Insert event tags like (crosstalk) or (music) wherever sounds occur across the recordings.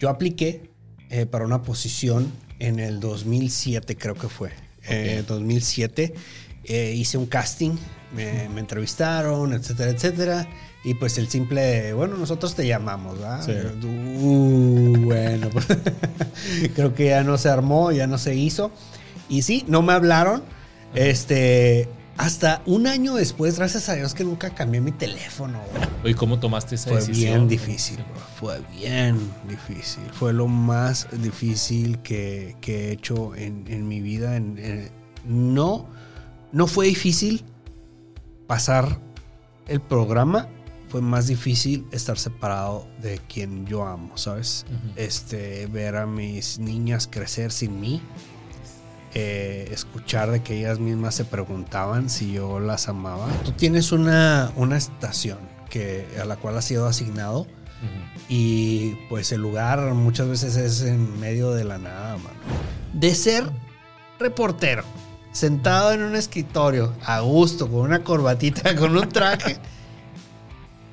Yo apliqué eh, para una posición en el 2007, creo que fue. Eh, 2007. Eh, hice un casting, me, me entrevistaron, etcétera, etcétera. Y pues el simple, bueno, nosotros te llamamos, ¿verdad? Sí. Uh, bueno, pues, (laughs) creo que ya no se armó, ya no se hizo. Y sí, no me hablaron. Este, hasta un año después, gracias a Dios que nunca cambié mi teléfono. güey. Oye, ¿cómo tomaste esa Fue decisión? bien difícil, bro. Fue bien difícil. Fue lo más difícil que, que he hecho en, en mi vida. En- en- no, no fue difícil pasar el programa. Fue más difícil estar separado de quien yo amo, ¿sabes? Este, ver a mis niñas crecer sin mí. Eh, escuchar de que ellas mismas se preguntaban si yo las amaba. Tú tienes una, una estación que, a la cual has sido asignado y pues el lugar muchas veces es en medio de la nada, mano. De ser reportero, sentado en un escritorio, a gusto, con una corbatita, (laughs) con un traje,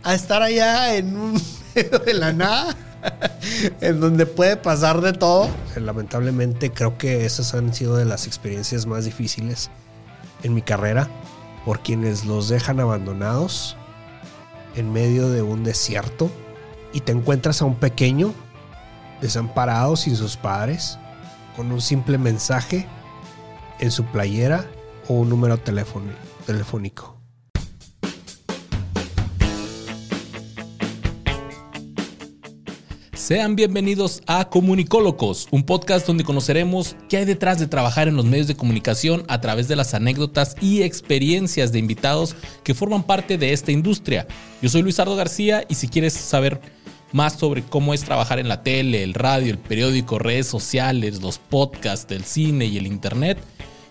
a estar allá en un (laughs) medio de la nada, (laughs) en donde puede pasar de todo. Lamentablemente creo que esas han sido de las experiencias más difíciles en mi carrera, por quienes los dejan abandonados en medio de un desierto y te encuentras a un pequeño desamparado sin sus padres con un simple mensaje en su playera o un número telefónico. Sean bienvenidos a Comunicólogos, un podcast donde conoceremos qué hay detrás de trabajar en los medios de comunicación a través de las anécdotas y experiencias de invitados que forman parte de esta industria. Yo soy Luisardo García y si quieres saber más sobre cómo es trabajar en la tele, el radio, el periódico, redes sociales, los podcasts, el cine y el internet,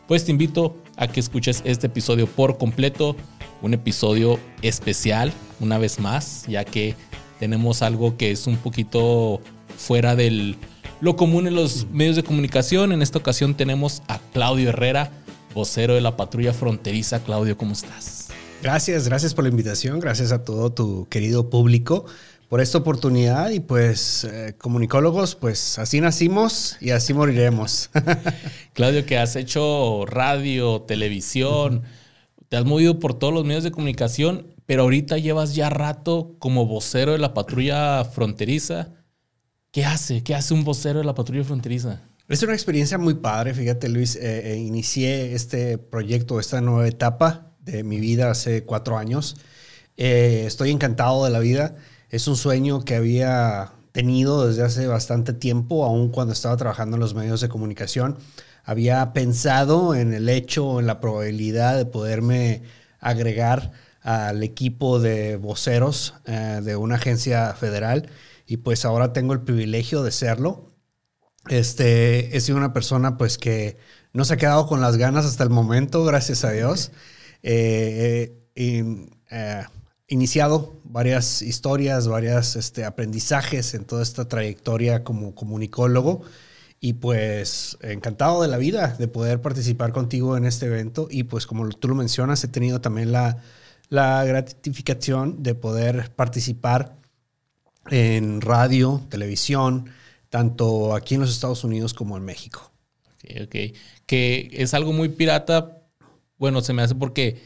pues te invito a que escuches este episodio por completo, un episodio especial, una vez más, ya que tenemos algo que es un poquito fuera del lo común en los medios de comunicación. En esta ocasión tenemos a Claudio Herrera, vocero de la patrulla fronteriza. Claudio, ¿cómo estás? Gracias, gracias por la invitación, gracias a todo tu querido público por esta oportunidad y pues eh, comunicólogos, pues así nacimos y así moriremos. (laughs) Claudio, que has hecho radio, televisión, te has movido por todos los medios de comunicación, pero ahorita llevas ya rato como vocero de la patrulla fronteriza. ¿Qué hace? ¿Qué hace un vocero de la patrulla fronteriza? Es una experiencia muy padre, fíjate Luis, eh, eh, inicié este proyecto, esta nueva etapa de mi vida hace cuatro años. Eh, estoy encantado de la vida, es un sueño que había tenido desde hace bastante tiempo, aun cuando estaba trabajando en los medios de comunicación. Había pensado en el hecho, en la probabilidad de poderme agregar al equipo de voceros eh, de una agencia federal y pues ahora tengo el privilegio de serlo. Este, he sido una persona pues que no se ha quedado con las ganas hasta el momento, gracias a Dios. Eh, he in- eh, iniciado varias historias, varios este, aprendizajes en toda esta trayectoria como comunicólogo y pues encantado de la vida de poder participar contigo en este evento y pues como tú lo mencionas, he tenido también la, la gratificación de poder participar en radio, televisión, tanto aquí en los Estados Unidos como en México. Ok, ok. Que es algo muy pirata. Bueno, se me hace porque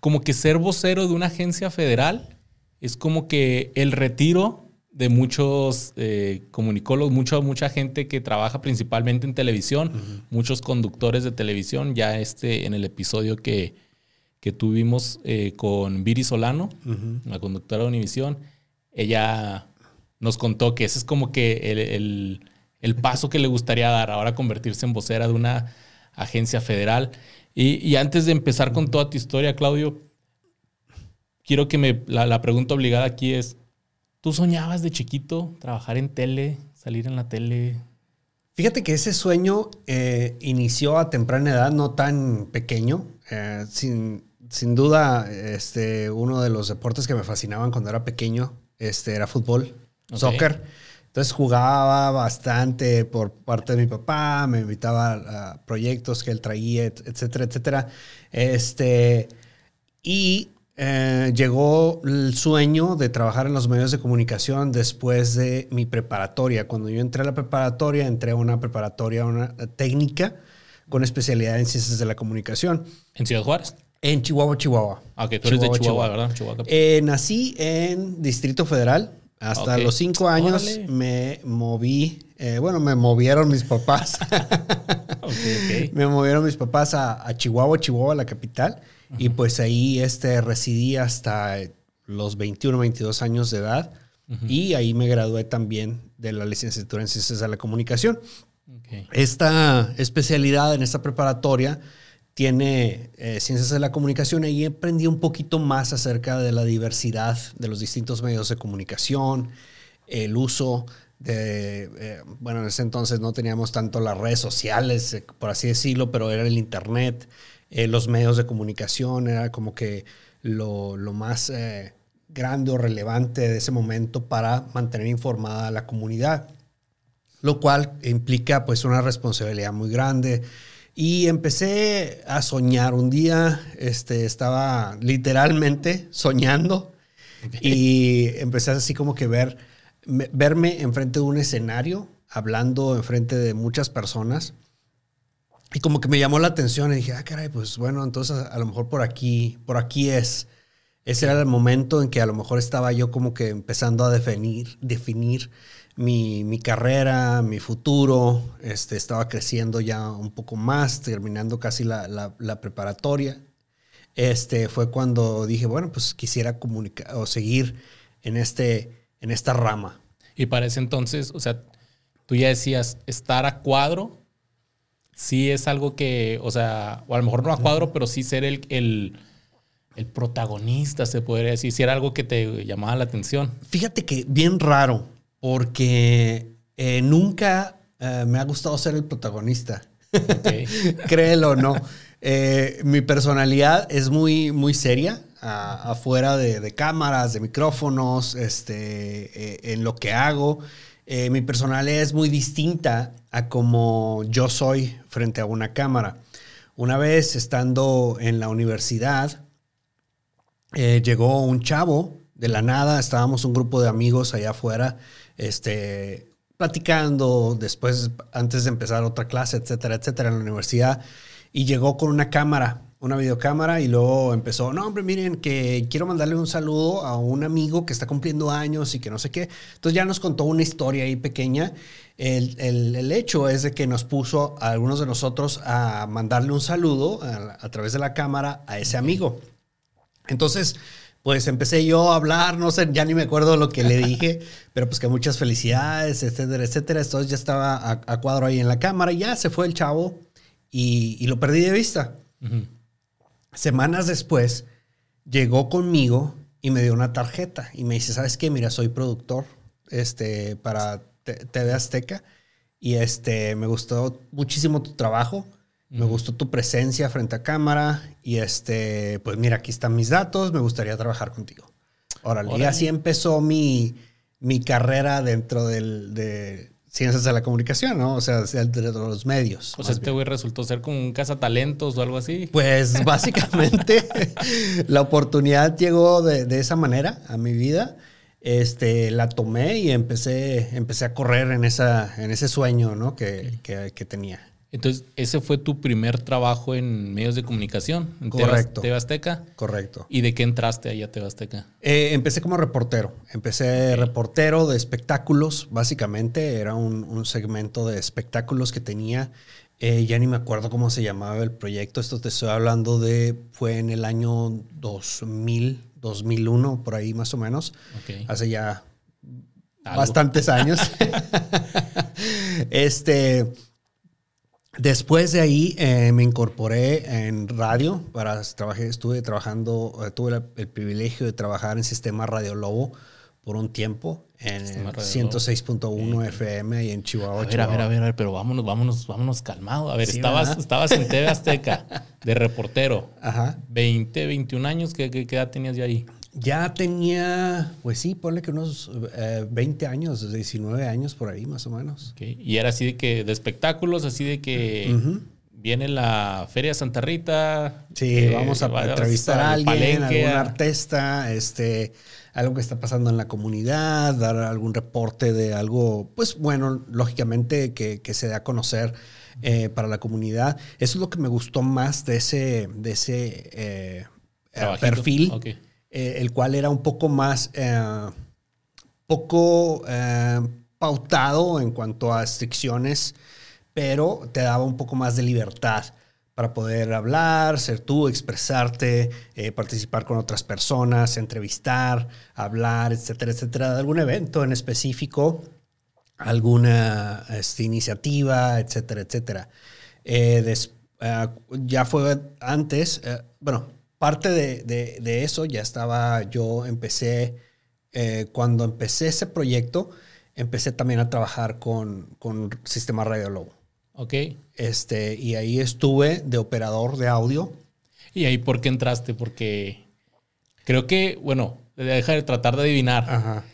como que ser vocero de una agencia federal es como que el retiro de muchos eh, comunicólogos, mucha, mucha gente que trabaja principalmente en televisión, muchos conductores de televisión. Ya este, en el episodio que, que tuvimos eh, con Viri Solano, la conductora de Univisión, ella nos contó que ese es como que el, el- el paso que le gustaría dar, ahora convertirse en vocera de una agencia federal. Y, y antes de empezar con toda tu historia, Claudio, quiero que me, la, la pregunta obligada aquí es, ¿tú soñabas de chiquito trabajar en tele, salir en la tele? Fíjate que ese sueño eh, inició a temprana edad, no tan pequeño. Eh, sin, sin duda, este, uno de los deportes que me fascinaban cuando era pequeño este, era fútbol, soccer. Entonces jugaba bastante por parte de mi papá, me invitaba a proyectos que él traía, et- etcétera, etcétera. Este, y eh, llegó el sueño de trabajar en los medios de comunicación después de mi preparatoria. Cuando yo entré a la preparatoria, entré a una preparatoria, una técnica con especialidad en ciencias de la comunicación. ¿En Ciudad Juárez? En Chihuahua, Chihuahua. Ah, ok, tú eres de Chihuahua, ¿verdad? Chihuahua. Eh, nací en Distrito Federal. Hasta los cinco años me moví, eh, bueno, me movieron mis papás. (laughs) (laughs) Me movieron mis papás a, a Chihuahua, Chihuahua, la capital. Y pues ahí este, residí hasta los 21, 22 años de edad. Y ahí me gradué también de la licenciatura en Ciencias de la Comunicación. Esta especialidad en esta preparatoria tiene eh, Ciencias de la Comunicación y aprendí un poquito más acerca de la diversidad de los distintos medios de comunicación, el uso de, eh, bueno, en ese entonces no teníamos tanto las redes sociales, eh, por así decirlo, pero era el Internet, los medios de comunicación, era como que lo, más eh, grande o relevante de ese momento para mantener informada a la comunidad, lo cual implica pues una responsabilidad muy grande. Y empecé a soñar. Un día este, estaba literalmente soñando y empecé así como que ver, verme enfrente de un escenario, hablando enfrente de muchas personas y como que me llamó la atención y dije, ah, caray, pues bueno, entonces a lo mejor por aquí, por aquí es. Ese era el momento en que a lo mejor estaba yo como que empezando a definir, definir mi, mi carrera, mi futuro. Este, estaba creciendo ya un poco más, terminando casi la, la, preparatoria. Este, fue cuando dije, bueno, pues quisiera comunicar o seguir en, este, en esta rama. Y para ese entonces, o sea, tú ya decías estar a cuadro sí es algo que, o sea, o a lo mejor no a cuadro, pero sí ser el, el, el protagonista, se podría decir, si era algo que te llamaba la atención. Fíjate que bien raro, porque eh, nunca eh, me ha gustado ser el protagonista. (laughs) Créelo o no. Eh, mi personalidad es muy, muy seria, afuera de, de, cámaras, de micrófonos, este, en lo que hago. Mi personalidad es muy distinta a como yo soy frente a una cámara. Una vez estando en la universidad, eh, llegó un chavo de la nada, estábamos un grupo de amigos allá afuera, este, platicando, después, antes de empezar otra clase, etcétera, etcétera, en la universidad, y llegó con una cámara una videocámara y luego empezó, no, hombre, miren que quiero mandarle un saludo a un amigo que está cumpliendo años y que no sé qué. Entonces ya nos contó una historia ahí pequeña. El, el, hecho es de que nos puso a algunos de nosotros a mandarle un saludo a, través de la cámara a ese amigo. Entonces, pues empecé yo a hablar, no sé, ya ni me acuerdo lo que le dije, (laughs) pero pues que muchas felicidades, etcétera, etcétera. Entonces ya estaba a, cuadro ahí en la cámara ya se fue el chavo y, y lo perdí de vista. Semanas después, llegó conmigo y me dio una tarjeta y me dice, ¿sabes qué? Mira, soy productor este, para TV Azteca y este, me gustó muchísimo tu trabajo, me gustó tu presencia frente a cámara y este, pues mira, aquí están mis datos, me gustaría trabajar contigo. Órale, y así empezó mi, mi carrera dentro del, de, ciencias de la comunicación, ¿no? O sea, de los medios. Pues este güey resultó ser como un cazatalentos o algo así. Pues (laughs) básicamente la oportunidad llegó de, esa manera a mi vida. Este, la tomé y empecé, empecé a correr en, esa, en ese sueño, ¿no? que, que tenía. Entonces, ese fue tu primer trabajo en medios de comunicación, en Correcto. Tebasteca. Correcto. ¿Y de qué entraste ahí a Tebasteca? Eh, empecé como reportero. Empecé reportero de espectáculos, básicamente. Era un, segmento de espectáculos que tenía. Eh, ya ni me acuerdo cómo se llamaba el proyecto. Esto te estoy hablando de. Fue en el año 2000, 2001, por ahí más o menos. Hace ya bastantes años. (laughs) este Después de ahí eh, me incorporé en radio, para, trabajé, estuve trabajando, eh, tuve el, privilegio de trabajar en Sistema Radio Lobo por un tiempo, en 106.1 FM y en Chihuahua. A ver, a ver, a ver, pero vámonos, vámonos, vámonos calmado. A ver, estabas, estabas en TV Azteca de reportero. (laughs) Ajá. 20, 21 años, ¿qué, qué edad tenías ya ahí? Ya tenía, pues sí, ponle que unos 20 eh, años, 19 años por ahí más o menos. Y era así de que, de espectáculos, así de que viene la Feria Santa Rita. Sí, eh, vamos a entrevistar a al alguien, palenque, algún artista, este, algo que está pasando en la comunidad, dar algún reporte de algo, pues bueno, lógicamente que, que se dé a conocer eh, para la comunidad. Eso es lo que me gustó más de ese, de ese eh, perfil, Ok. Eh, el cual era un poco más, eh, poco eh, pautado en cuanto a restricciones, pero te daba un poco más de libertad para poder hablar, ser tú, expresarte, participar con otras personas, entrevistar, hablar, etcétera, etcétera, de algún evento en específico, alguna este, iniciativa, etcétera, etcétera. Ya fue antes, bueno, parte de, de- de eso ya estaba, yo empecé, eh, cuando empecé ese proyecto, empecé también a trabajar con, con Sistema Radio Lobo. Ok. Este, y ahí estuve de operador de audio. ¿Y ahí por qué entraste? Porque creo que, bueno, deja de tratar de adivinar. Ajá.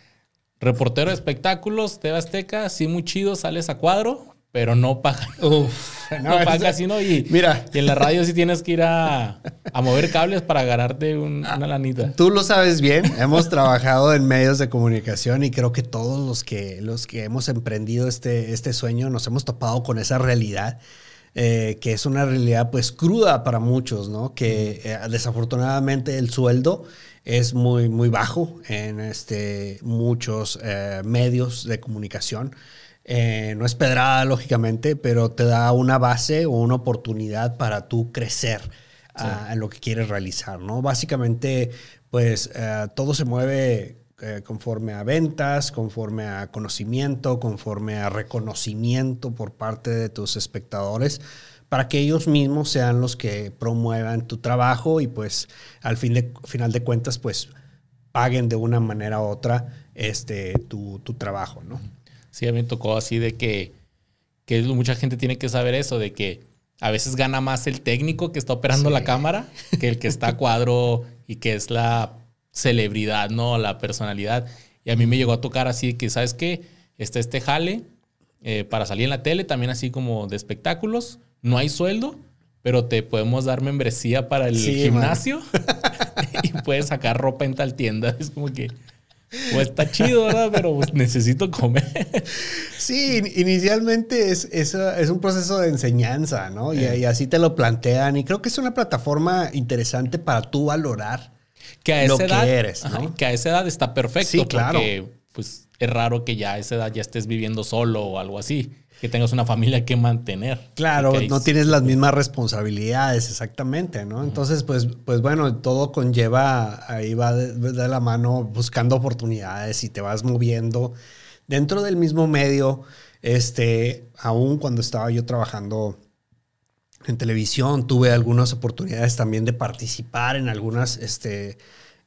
Reportero de espectáculos, TV Azteca, sí, muy chido, sales a cuadro, pero no pagan. (laughs) Uf, (laughs) No, pagan casi, ¿no? Y, Mira. y en la radio sí tienes que ir a, (laughs) a mover cables para ganarte un- una lanita. Tú lo sabes bien, hemos trabajado en medios de comunicación y creo que todos los que, los que hemos emprendido este, este sueño nos hemos topado con esa realidad, eh, que es una realidad pues cruda para muchos, ¿no? Que eh, desafortunadamente el sueldo es muy, muy bajo en este, muchos eh, medios de comunicación. Eh, no es pedrada, lógicamente, pero te da una base o una oportunidad para tú crecer a, a lo que quieres realizar, ¿no? Básicamente, pues eh, todo se mueve eh, conforme a ventas, conforme a conocimiento, conforme a reconocimiento por parte de tus espectadores, para que ellos mismos sean los que promuevan tu trabajo y pues al fin de, final de cuentas, pues paguen de una manera u otra este, tu, tu trabajo, ¿no? Sí, a mí me tocó así de que, que mucha gente tiene que saber eso, de que a veces gana más el técnico que está operando Sí. la cámara que el que está a (laughs) cuadro y que es la celebridad, ¿no? La personalidad. Y a mí me llegó a tocar así de que, ¿sabes qué? Está este jale eh, para salir en la tele, también así como de espectáculos. No hay sueldo, pero te podemos dar membresía para el Sí, gimnasio (laughs) (laughs) y puedes sacar ropa en tal tienda. Es como que, pues está chido, ¿verdad? Pero pues, necesito comer. Sí, in- inicialmente es, es, es un proceso de enseñanza, ¿no? Y, Eh. y así te lo plantean. Y creo que es una plataforma interesante para tú valorar que a lo esa que edad, eres, ajá, ¿no? que a esa edad está perfecto Sí, claro. porque pues es raro que ya a esa edad ya estés viviendo solo o algo así, que tengas una familia que mantener. Claro, no tienes las mismas responsabilidades, exactamente, ¿no? Entonces, pues, pues bueno, todo conlleva, ahí va de, de la mano buscando oportunidades y te vas moviendo dentro del mismo medio. Este, aún cuando estaba yo trabajando en televisión, tuve algunas oportunidades también de participar en algunas, este,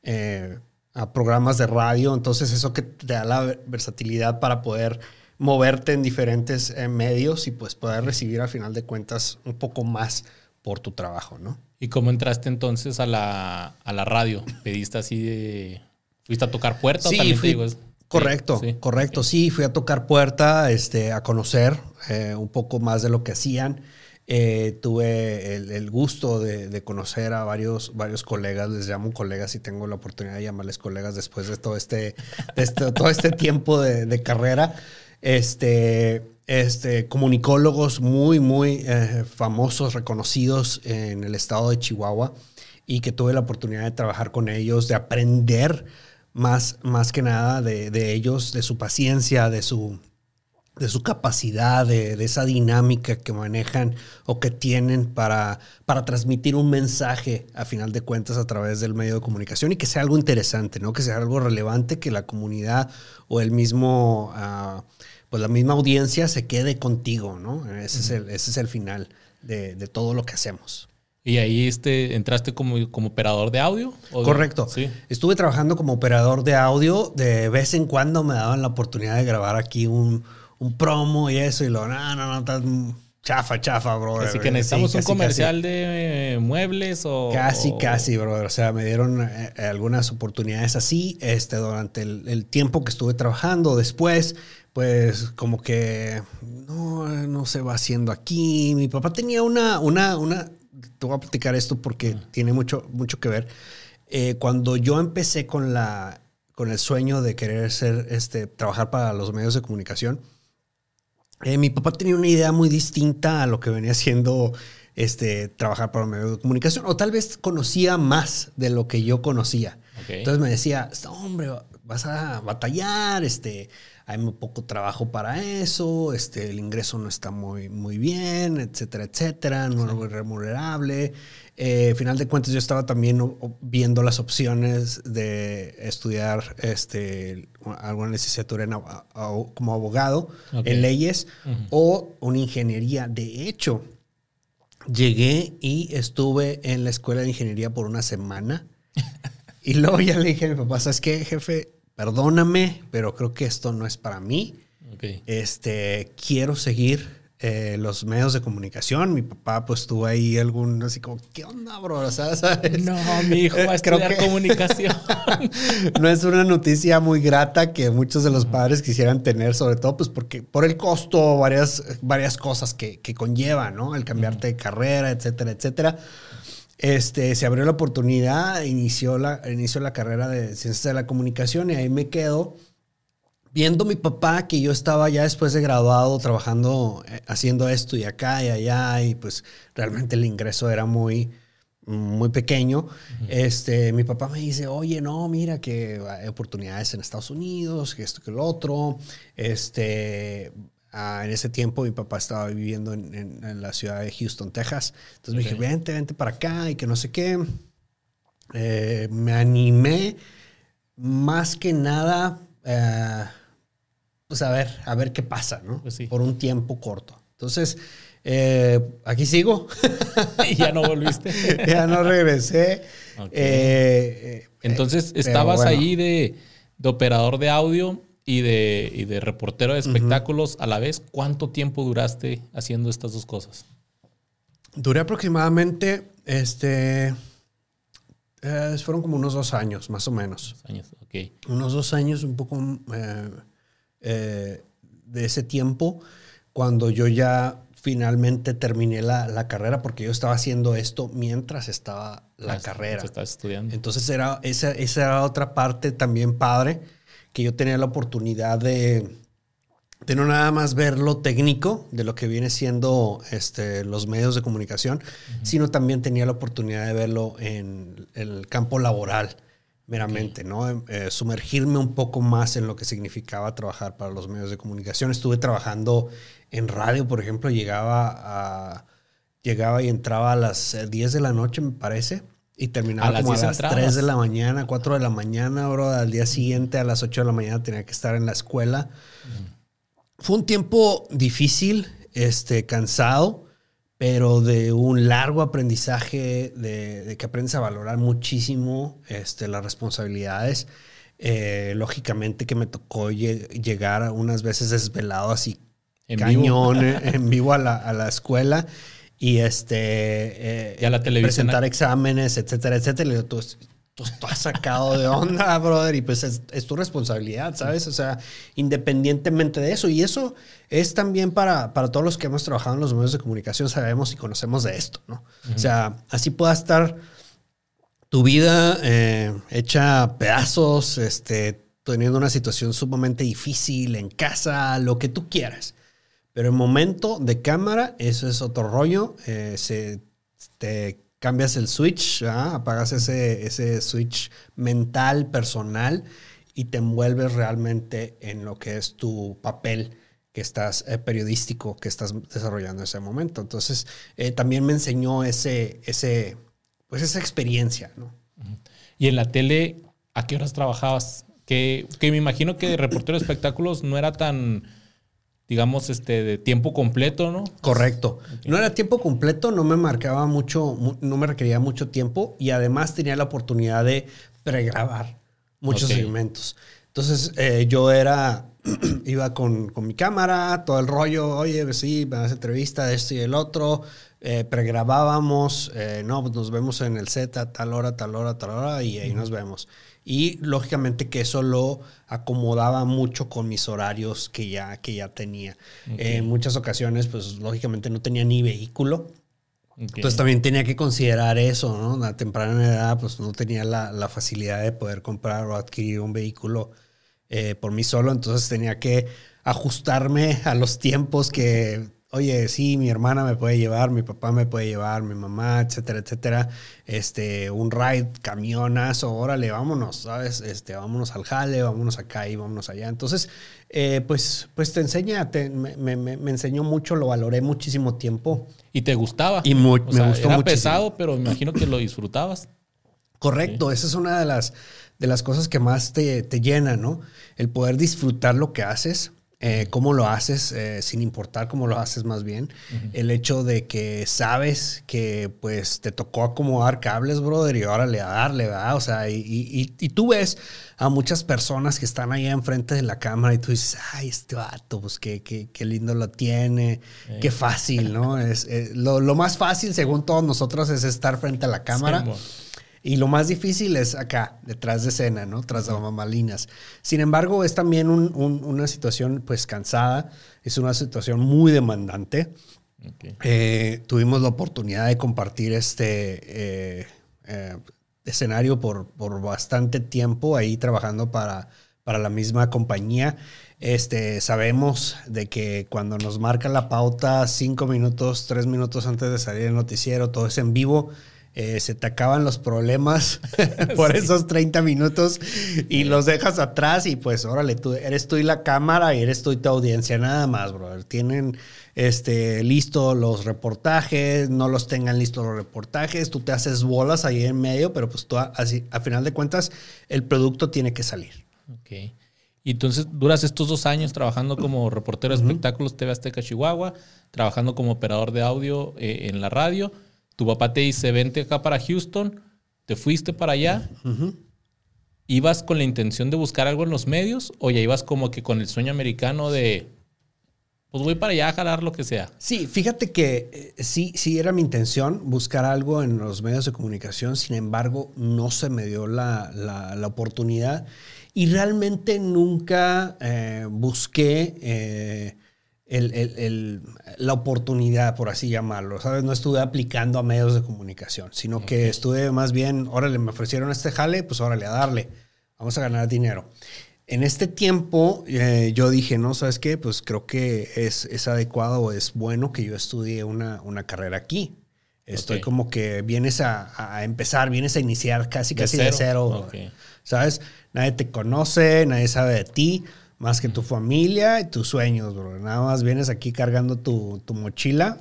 eh, a programas de radio. Entonces, eso que te da la versatilidad para poder moverte en diferentes eh, medios y pues poder recibir al final de cuentas un poco más por tu trabajo, ¿no? ¿Y cómo entraste entonces a la, a la radio? ¿Pediste así de... ¿Fuiste a tocar puerta o Sí, también te fui- digo, es- correcto, sí, sí, correcto. ok. Sí, fui a tocar puerta, este, a conocer eh, un poco más de lo que hacían. Eh, tuve el, el gusto de, de conocer a varios, varios colegas, les llamo colegas y tengo la oportunidad de llamarles colegas después de todo este, de este- todo este tiempo de, de carrera. Este, este, comunicólogos muy, muy eh, famosos, reconocidos en el estado de Chihuahua y que tuve la oportunidad de trabajar con ellos, de aprender más, más que nada de, de ellos, de su paciencia, de su, de su capacidad, de, de esa dinámica que manejan o que tienen para, para transmitir un mensaje a final de cuentas a través del medio de comunicación y que sea algo interesante, ¿no? Que sea algo relevante, que la comunidad o el mismo, ah, pues la misma audiencia se quede contigo, ¿no? Ese, es, el, ese es el final de, de todo lo que hacemos. ¿Y ahí este, entraste como, como operador de audio? ¿O de- Correcto. Sí. Estuve trabajando como operador de audio. De vez en cuando me daban la oportunidad de grabar aquí un, un promo y eso. Y lo, no, no, no, tan chafa, chafa, bro. Así que necesitamos un comercial de eh, muebles o... Casi, o- casi, brother. O sea, me dieron eh, eh, algunas oportunidades así este, durante el, el tiempo que estuve trabajando. Después, pues como que no, no se va haciendo aquí. Mi papá tenía una, una, una, te voy a platicar esto porque tiene mucho, mucho que ver. Eh, cuando yo empecé con la, con el sueño de querer ser, este, trabajar para los medios de comunicación, eh, mi papá tenía una idea muy distinta a lo que venía siendo este, trabajar para los medios de comunicación, o tal vez conocía más de lo que yo conocía. Entonces me decía, hombre, vas a batallar, este, hay muy poco trabajo para eso, este, el ingreso no está muy, muy bien, etcétera, etcétera, no es muy remunerable. Eh, final de cuentas, yo estaba también viendo las opciones de estudiar este, alguna licenciatura como abogado en leyes o una ingeniería. De hecho, llegué y estuve en la escuela de ingeniería por una semana. (laughs) y luego ya le dije a mi papá, ¿sabes qué, jefe? Perdóname, pero creo que esto no es para mí. Este, quiero seguir eh, los medios de comunicación. Mi papá pues tuvo ahí algún así como, ¿qué onda, bro? ¿Sabes? No, mi hijo va a estudiar comunicación. (laughs) no es una noticia muy grata que muchos de los padres quisieran tener, sobre todo pues porque por el costo, varias, varias cosas que, que conlleva, ¿no? El cambiarte de carrera, etcétera, etcétera. Este, se abrió la oportunidad, inició la, inició la carrera de ciencias de la comunicación y ahí me quedo viendo mi papá que yo estaba ya después de graduado trabajando, eh, haciendo esto y acá y allá, y pues realmente el ingreso era muy, muy pequeño. este, mi papá me dice, oye, no, mira que hay oportunidades en Estados Unidos, que esto, que lo otro. Este, ah, en ese tiempo mi papá estaba viviendo en, la ciudad de Houston, Texas. Entonces me dije, vente, vente para acá y que no sé qué. Eh, me animé más que nada. Eh, pues a ver, a ver qué pasa, ¿no? Pues Por un tiempo corto. Entonces, eh, aquí sigo. (laughs) y ya no volviste. (laughs) ya no regresé. Entonces, estabas ahí de, operador de audio y de, de reportero de espectáculos a la vez. ¿Cuánto tiempo duraste haciendo estas dos cosas? Duré aproximadamente, este, fueron como unos dos años, más o menos. Dos años, ok. Unos dos años, un poco eh, de ese tiempo cuando yo ya finalmente terminé la, carrera porque yo estaba haciendo esto mientras estaba la ah, carrera. estudiando. Entonces era, esa, esa era otra parte también padre que yo tenía la oportunidad de, de no nada más ver lo técnico de lo que viene siendo este, los medios de comunicación, sino también tenía la oportunidad de verlo en el campo laboral meramente, ¿no? Em, eh, sumergirme un poco más en lo que significaba trabajar para los medios de comunicación. Estuve trabajando en radio, por ejemplo, llegaba a llegaba y entraba a las 10 de la noche, me parece, y terminaba como a las 3 de la mañana, 4 de la mañana, bro, al día siguiente a las 8 de la mañana tenía que estar en la escuela. Fue un tiempo difícil, este, cansado, pero de un largo aprendizaje, de, que aprendes a valorar muchísimo este, las responsabilidades. Eh, lógicamente que me tocó llegar unas veces desvelado así, ¿En cañón, vivo? (laughs) en vivo a la, a la escuela y este eh, y a la televisión presentar exámenes etcétera etcétera y tú, tú estás sacado de onda (laughs) brother y pues es, es, tu responsabilidad sabes o sea independientemente de eso y eso es también para, para todos los que hemos trabajado en los medios de comunicación, sabemos y conocemos de esto, ¿no? O sea, así pueda estar tu vida eh, hecha pedazos, este, teniendo una situación sumamente difícil en casa, lo que tú quieras. Pero en momento de cámara, eso es otro rollo. Eh, se, te cambias el switch, apagas ese, ese switch mental, personal, y te envuelves realmente en lo que es tu papel que estás eh, periodístico que estás desarrollando en ese momento. Entonces, eh, también me enseñó ese, ese, pues esa experiencia, ¿no? Y en la tele, ¿a qué horas trabajabas? Que, que me imagino que de reportero de espectáculos no era tan, digamos, este, de tiempo completo, ¿no? Correcto. No era tiempo completo, no me marcaba mucho, no me requería mucho tiempo y además tenía la oportunidad de pregrabar muchos segmentos. Entonces, eh, yo era (clears throat) iba con, con, mi cámara, todo el rollo, oye, pues sí, me das entrevista de esto y el otro, eh, pregrabábamos, eh, no, pues nos vemos en el set a tal hora, tal hora, tal hora, y ahí nos vemos. Y lógicamente que eso lo acomodaba mucho con mis horarios que ya, que ya tenía. En muchas ocasiones, pues lógicamente no tenía ni vehículo. Entonces también tenía que considerar eso, ¿no? A temprana edad, pues no tenía la, facilidad de poder comprar o adquirir un vehículo eh, por mí solo. Entonces tenía que ajustarme a los tiempos que oye, sí, mi hermana me puede llevar, mi papá me puede llevar, mi mamá, etcétera, etcétera. Este, un ride, camionazo, órale, vámonos, ¿sabes? Este, vámonos al jale, vámonos acá y vámonos allá. Entonces, eh, pues, pues te enseña, me, enseñó mucho, lo valoré muchísimo tiempo. ¿Y te gustaba? Y me gustó era pesado, pero me imagino que lo disfrutabas. Correcto, esa es una de las, de las cosas que más te, te llena, ¿no? El poder disfrutar lo que haces eh, cómo lo haces, eh, sin importar cómo lo haces más bien. El hecho de que sabes que pues te tocó acomodar cables, brother, y ahora le a darle, ¿verdad? O sea, y, y, tú ves a muchas personas que están ahí enfrente de la cámara y tú dices, ay, este vato, pues qué, qué, qué lindo lo tiene, qué fácil, ¿no? es, lo, lo, más fácil, según todos nosotros, es estar frente a la cámara. Y lo más difícil es acá, detrás de escena, ¿no? Tras de mamalinas. Sin embargo, es también una situación pues cansada, es una situación muy demandante. Eh, tuvimos la oportunidad de compartir este eh, eh, escenario por, por bastante tiempo ahí trabajando para, para la misma compañía. Este, sabemos de que cuando nos marca la pauta cinco minutos, tres minutos antes de salir el noticiero, todo es en vivo, eh, se te acaban los problemas (laughs) (laughs) por esos 30 minutos y los dejas atrás y pues órale, tú eres tú y la cámara y eres tú y tu audiencia, nada más, brother. Tienen este, listo los reportajes, no los tengan listos los reportajes, tú te haces bolas ahí en medio, pero pues tú así, a final de cuentas el producto tiene que salir. Ok. Y entonces duras estos dos años trabajando como reportero de espectáculos TV Azteca Chihuahua, trabajando como operador de audio eh, en la radio tu papá te dice, vente acá para Houston, te fuiste para allá. ¿Ibas con la intención de buscar algo en los medios o ya ibas como que con el sueño americano de, pues voy para allá a jalar lo que sea? Sí, fíjate que eh, sí, sí era mi intención buscar algo en los medios de comunicación, sin embargo no se me dio la, oportunidad y realmente nunca eh, busqué... Eh, el, la oportunidad, por así llamarlo, ¿sabes? No estuve aplicando a medios de comunicación, sino que estuve más bien, órale, me ofrecieron este jale, pues órale, a darle, vamos a ganar dinero. En este tiempo eh, yo dije, no, ¿sabes qué? Pues creo que es, es adecuado es bueno que yo estudie una, una carrera aquí. Estoy como que vienes a, a, empezar, vienes a iniciar casi, casi de cero, ¿sabes? Nadie te conoce, nadie sabe de ti más que tu familia y tus sueños, bro. Nada más vienes aquí cargando tu, mochila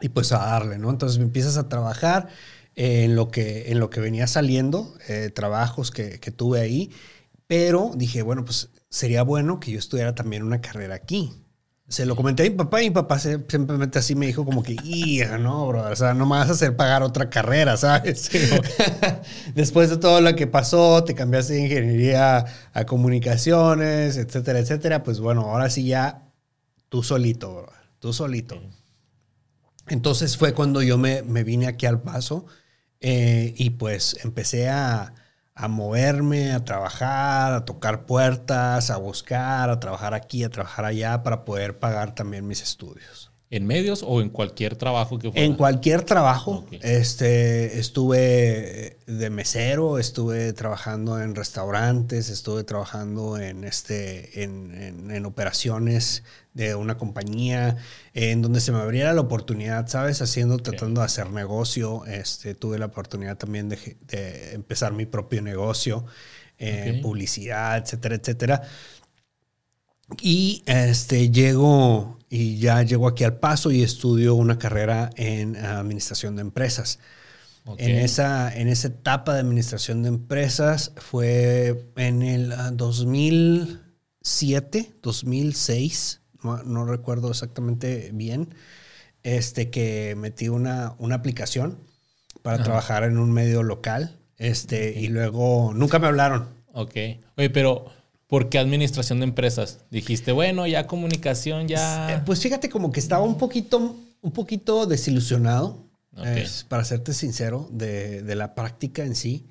y pues a darle, ¿no? Entonces empiezas a trabajar en lo que, en lo que venía saliendo, eh, trabajos que, que tuve ahí, pero dije, bueno, pues sería bueno que yo estudiara también una carrera aquí se lo comenté a mi papá y mi papá simplemente así me dijo como que, hija, no, bro, o sea, no me vas a hacer pagar otra carrera, ¿sabes? (laughs) Después de todo lo que pasó, te cambiaste de ingeniería a comunicaciones, etcétera, etcétera, pues bueno, ahora sí ya tú solito, bro, tú solito. Entonces fue cuando yo me, vine aquí al paso eh, y pues empecé a a moverme, a trabajar, a tocar puertas, a buscar, a trabajar aquí, a trabajar allá para poder pagar también mis estudios. ¿En medios o en cualquier trabajo que fuera? En cualquier trabajo. Este, estuve de mesero, estuve trabajando en restaurantes, estuve trabajando en, este, en, en, operaciones de una compañía, en donde se me abriera la oportunidad, ¿sabes? Haciendo, tratando de hacer negocio. Este, tuve la oportunidad también de, de empezar mi propio negocio, eh, publicidad, etcétera, etcétera. Y este, llego y ya llego aquí al paso y estudio una carrera en administración de empresas. En, esa, en esa etapa de administración de empresas fue en el 2007, ah, 2006, no, recuerdo exactamente bien, este, que metí una, una aplicación para trabajar en un medio local este, y luego nunca me hablaron. Ok. Oye, pero ¿Por qué administración de empresas? Dijiste, bueno, ya comunicación, ya. Eh, pues fíjate, como que estaba un poquito, un poquito desilusionado, para serte sincero, de, la práctica en sí.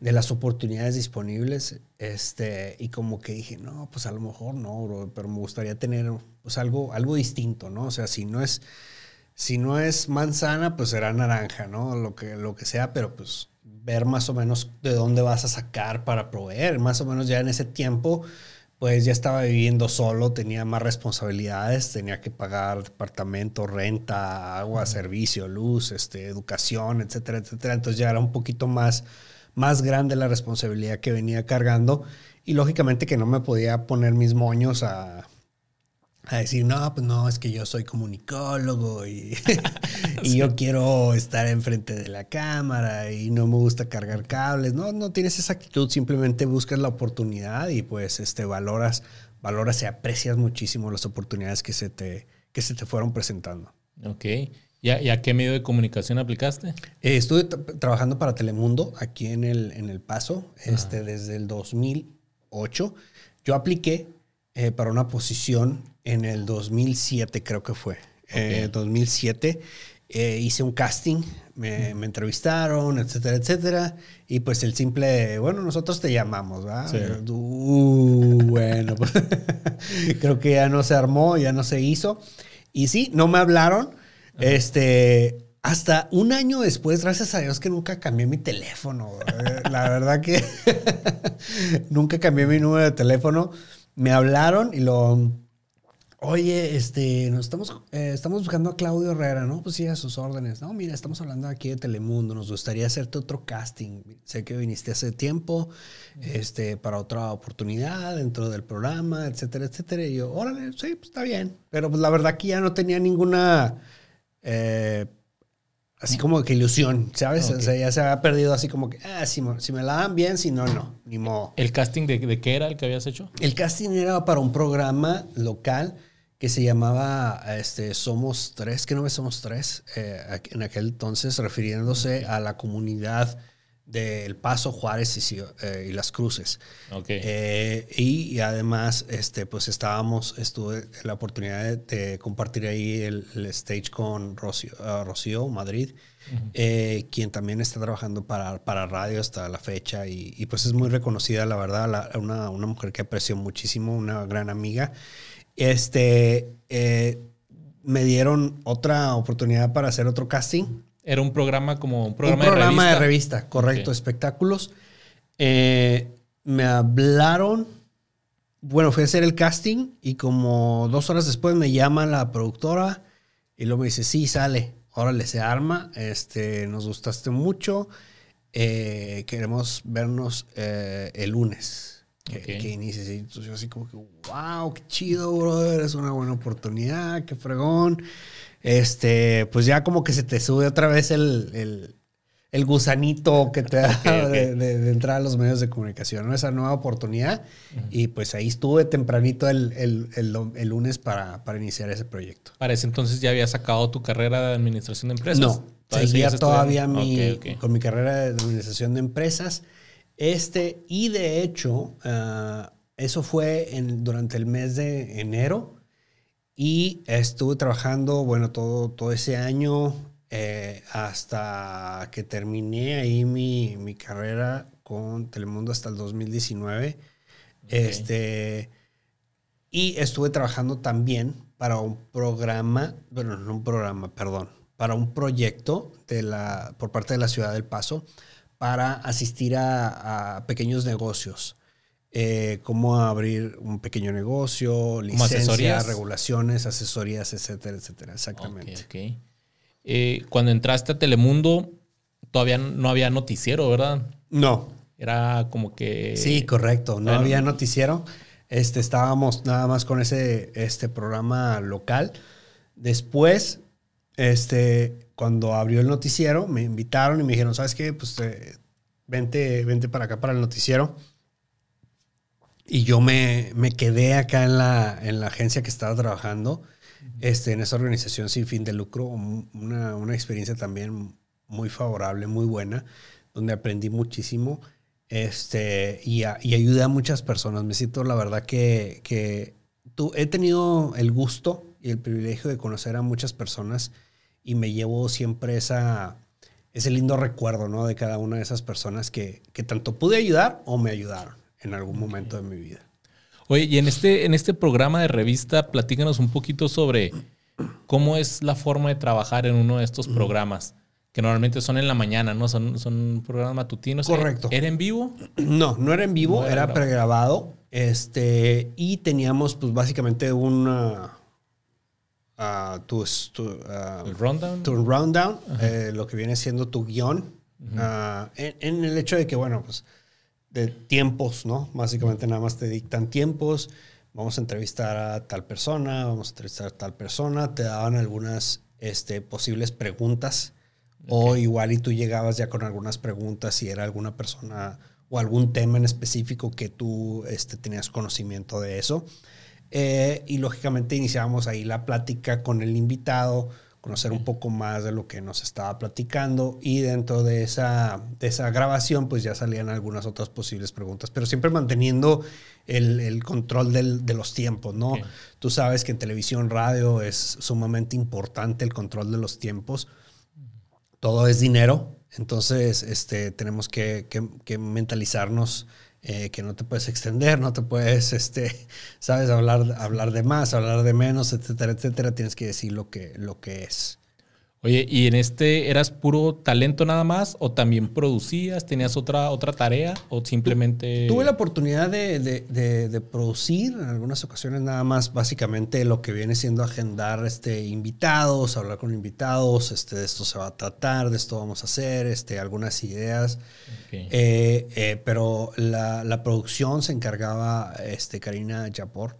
de las oportunidades disponibles. Este, y como que dije, no, pues a lo mejor no, bro, pero me gustaría tener pues algo, algo distinto, ¿no? O sea, si no es, si no es manzana, pues será naranja, ¿no? Lo que, lo que sea, pero pues ver más o menos de dónde vas a sacar para proveer. Más o menos ya en ese tiempo, pues ya estaba viviendo solo, tenía más responsabilidades, tenía que pagar departamento, renta, agua, servicio, luz, este, educación, etcétera, etcétera. Entonces ya era un poquito más más grande la responsabilidad que venía cargando y lógicamente que no me podía poner mis moños a, a decir, no, pues no, es que yo soy comunicólogo y, (laughs) (laughs) y yo quiero estar enfrente de la cámara y no me gusta cargar cables. No, no tienes esa actitud, simplemente buscas la oportunidad y pues este, valoras, valoras y aprecias muchísimo las oportunidades que se te, que se te fueron presentando. Ok. ¿Y a, qué medio de comunicación aplicaste? Eh, estuve trabajando para Telemundo aquí en el, en el Paso este, desde el 2008. Yo apliqué eh, para una posición en el 2007, creo que fue. Eh, 2007. Eh, hice un casting, me, me, entrevistaron, etcétera, etcétera. Y pues el simple, bueno, nosotros te llamamos, ¿verdad? Sí. Uh, bueno, pues, (laughs) creo que ya no se armó, ya no se hizo. Y sí, no me hablaron este, hasta un año después, gracias a Dios que nunca cambié mi teléfono. La verdad que (laughs) nunca cambié mi número de teléfono. Me hablaron y lo, oye, este, nos estamos, eh, estamos buscando a Claudio Herrera, ¿no? Pues sí, a sus órdenes. No, mira, estamos hablando aquí de Telemundo, nos gustaría hacerte otro casting. Sé que viniste hace tiempo, este, para otra oportunidad dentro del programa, etcétera, etcétera. Y yo, órale, sí, pues está bien. Pero pues la verdad que ya no tenía ninguna eh, así como que ilusión, ¿sabes? O sea, ya se había perdido así como que, ah, si, me la dan bien, si no, no, ni modo. ¿El casting de, qué era el que habías hecho? El casting era para un programa local que se llamaba este, Somos Tres, que no me Somos Tres, eh, en aquel entonces, refiriéndose a la comunidad del Paso, Juárez y, eh, las Cruces. Eh, y, además, este, pues estábamos, estuve la oportunidad de, compartir ahí el, stage con Rocío, uh, Rocío Madrid, eh, quien también está trabajando para, para radio hasta la fecha y, pues es muy reconocida, la verdad, una, una, mujer que aprecio muchísimo, una gran amiga. Este, me dieron otra oportunidad para hacer otro casting era un programa como un programa, un programa de revista. correcto, espectáculos. Eh, me hablaron, bueno, fui a hacer el casting y como dos horas después me llama la productora y luego me dice, sí, sale, órale, se arma, este, nos gustaste mucho, eh, queremos vernos eh, el lunes. Que, que inicies. Entonces yo así como que, wow, qué chido, brother, es una buena oportunidad, qué fregón este, pues ya como que se te sube otra vez el, gusanito que te da (laughs) De, entrar a los medios de comunicación, ¿no? Esa nueva oportunidad. Y pues ahí estuve tempranito el, lunes para, iniciar ese proyecto. Para ese entonces ya había sacado tu carrera de administración de empresas. No, seguía todavía mi, con mi carrera de administración de empresas. Este, y de hecho, ah, eso fue en, durante el mes de enero y estuve trabajando, bueno, todo, todo ese año eh, hasta que terminé ahí mi, mi, carrera con Telemundo hasta el 2019. Este, y estuve trabajando también para un programa, bueno, no un programa, perdón, para un proyecto de la, por parte de la Ciudad del Paso para asistir a, a pequeños negocios. Eh, cómo abrir un pequeño negocio, licencias, regulaciones, asesorías, etcétera, etcétera. Exactamente. Eh, cuando entraste a Telemundo, todavía no había noticiero, ¿verdad? No. Era como que. Sí, correcto. No había noticiero. Este, estábamos nada más con ese este programa local. Después, este, cuando abrió el noticiero, me invitaron y me dijeron, ¿sabes qué? Pues eh, vente, vente para acá para el noticiero. Y yo me, me quedé acá en la, en la, agencia que estaba trabajando, este, en esa organización sin fin de lucro, una, una experiencia también muy favorable, muy buena, donde aprendí muchísimo este, y, y ayudé a muchas personas. Me siento, la verdad, que, que tú, he tenido el gusto y el privilegio de conocer a muchas personas y me llevo siempre esa, ese lindo recuerdo, ¿no? De cada una de esas personas que, que tanto pude ayudar o me ayudaron en algún momento de mi vida. Oye, y en este, en este programa de revista, platícanos un poquito sobre cómo es la forma de trabajar en uno de estos programas, que normalmente son en la mañana, ¿no? Son, son programas matutinos. Correcto. ¿Era en vivo? (clears throat) No, no era en vivo, No era era, grabado. pregrabado. Este, y teníamos, pues, básicamente una. ah, tu, tu, ah, ¿El rundown? tu rundown, eh, lo que viene siendo tu guion, ah, en, en el hecho de que, bueno, pues de tiempos, ¿no? Básicamente nada más te dictan tiempos, vamos a entrevistar a tal persona, vamos a entrevistar a tal persona, te daban algunas este, posibles preguntas o igual y tú llegabas ya con algunas preguntas si era alguna persona o algún tema en específico que tú este, tenías conocimiento de eso. Eh, y lógicamente iniciábamos ahí la plática con el invitado, conocer un poco más de lo que nos estaba platicando y dentro de esa, de esa grabación pues ya salían algunas otras posibles preguntas, pero siempre manteniendo el, el control del- de los tiempos, ¿no? Tú sabes que en televisión, radio es sumamente importante el control de los tiempos. Todo es dinero, entonces este, tenemos que, que- que mentalizarnos eh, que no te puedes extender, no te puedes, este, (laughs) sabes, hablar, hablar de más, hablar de menos, etcétera, etcétera. Tienes que decir lo que, lo que es. Oye, ¿y en este eras puro talento nada más? ¿O también producías? ¿Tenías otra, otra tarea? ¿O simplemente.? Tuve la oportunidad de, de- de- de producir en algunas ocasiones nada más, básicamente lo que viene siendo agendar este, invitados, hablar con invitados, este, de esto se va a tratar, de esto vamos a hacer, este, algunas ideas. Eh, eh, pero la, la producción se encargaba este, Karina Yapor,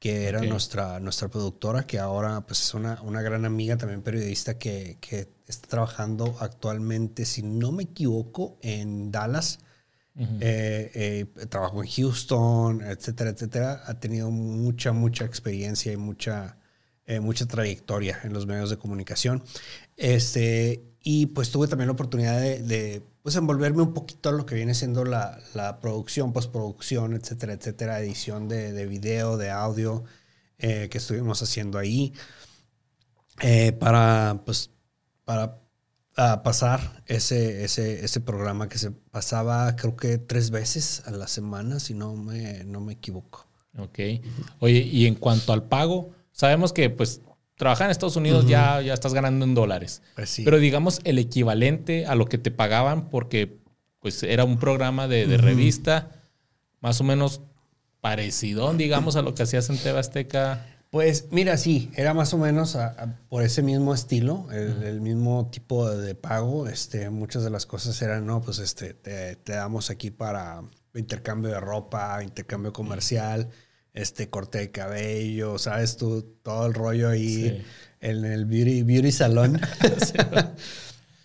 que era nuestra, nuestra productora, que ahora pues, es una, una gran amiga, también periodista, que, que está trabajando actualmente, si no me equivoco, en Dallas. Eh, eh, trabajó en Houston, etcétera, etcétera. Ha tenido mucha, mucha experiencia y mucha, eh, mucha trayectoria en los medios de comunicación. Este, y pues tuve también la oportunidad de, de, pues, envolverme un poquito a lo que viene siendo la, la producción, postproducción, etcétera, etcétera, edición de, de video, de audio eh, que estuvimos haciendo ahí. eh, para, pues, para pasar ese, ese, ese programa que se pasaba creo que tres veces a la semana, si no me, no me equivoco. Ok. Oye, y en cuanto al pago, sabemos que pues trabajar en Estados Unidos ya, ya estás ganando en dólares. Pues sí. Pero digamos el equivalente a lo que te pagaban porque pues era un programa de, de revista más o menos parecido, digamos, a lo que hacías en TV Azteca. Pues mira, sí, era más o menos a- a- por ese mismo estilo, el, el mismo tipo de, de pago. Este, muchas de las cosas eran, no, pues este, te, te damos aquí para intercambio de ropa, intercambio comercial, este, corte de cabello, sabes tú, todo el rollo ahí Sí. en el beauty, beauty salón. (laughs)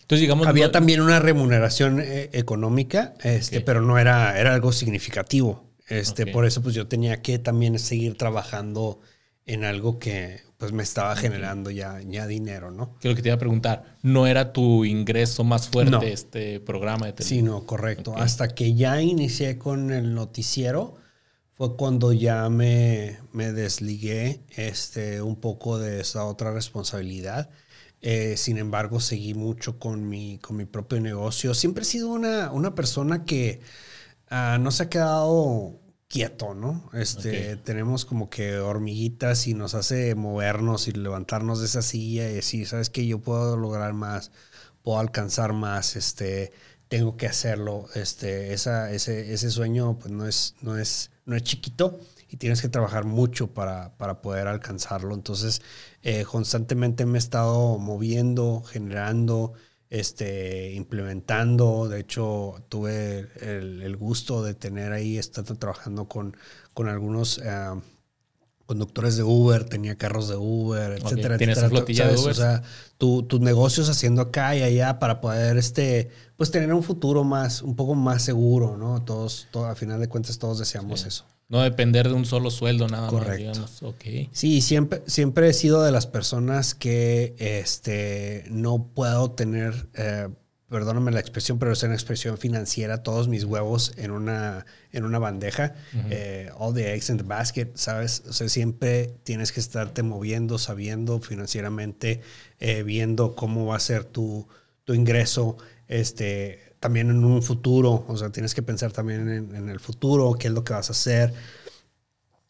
Entonces, digamos, Había no- también una remuneración eh, económica, este, pero no era, era algo significativo. Este. Por eso pues yo tenía que también seguir trabajando en algo que pues me estaba generando ya, ya dinero, ¿no? que lo que te iba a preguntar, no era tu ingreso más fuerte No. este programa de Sí, televisión. no, correcto. Hasta que ya inicié con el noticiero, fue cuando ya me, me desligué este, un poco de esa otra responsabilidad. Eh, sin embargo, seguí mucho con mi, con mi propio negocio. Siempre he sido una, una persona que ah, no se ha quedado quieto, ¿no? Este. Tenemos como que hormiguitas y nos hace movernos y levantarnos de esa silla y decir, ¿sabes qué? Yo puedo lograr más, puedo alcanzar más, este, tengo que hacerlo. Este, esa, ese, ese sueño pues no es, no, es, no es chiquito y tienes que trabajar mucho para, para poder alcanzarlo. Entonces, eh, constantemente me he estado moviendo, generando, este, implementando. De hecho, tuve el, gusto de tener ahí, estando trabajando con, con algunos eh, conductores de Uber, tenía carros de Uber, etcétera, Tienes etcétera. flotilla de ¿sabes? O sea, tu- tus negocios haciendo acá y allá para poder, este, pues tener un futuro más, un poco más seguro, ¿no? Todos, todo, a final de cuentas, todos deseamos Sí. eso. No depender de un solo sueldo nada más, Correcto. digamos. Ok. Sí, siempre, siempre he sido de las personas que este, no puedo tener, eh, perdóname la expresión, pero es una expresión financiera, todos mis huevos en una, en una bandeja, eh, all the eggs in the basket, ¿sabes? O sea, siempre tienes que estarte moviendo, sabiendo financieramente, eh, viendo cómo va a ser tu, tu ingreso, este, también en un futuro, o sea, tienes que pensar también en, el futuro, qué es lo que vas a hacer.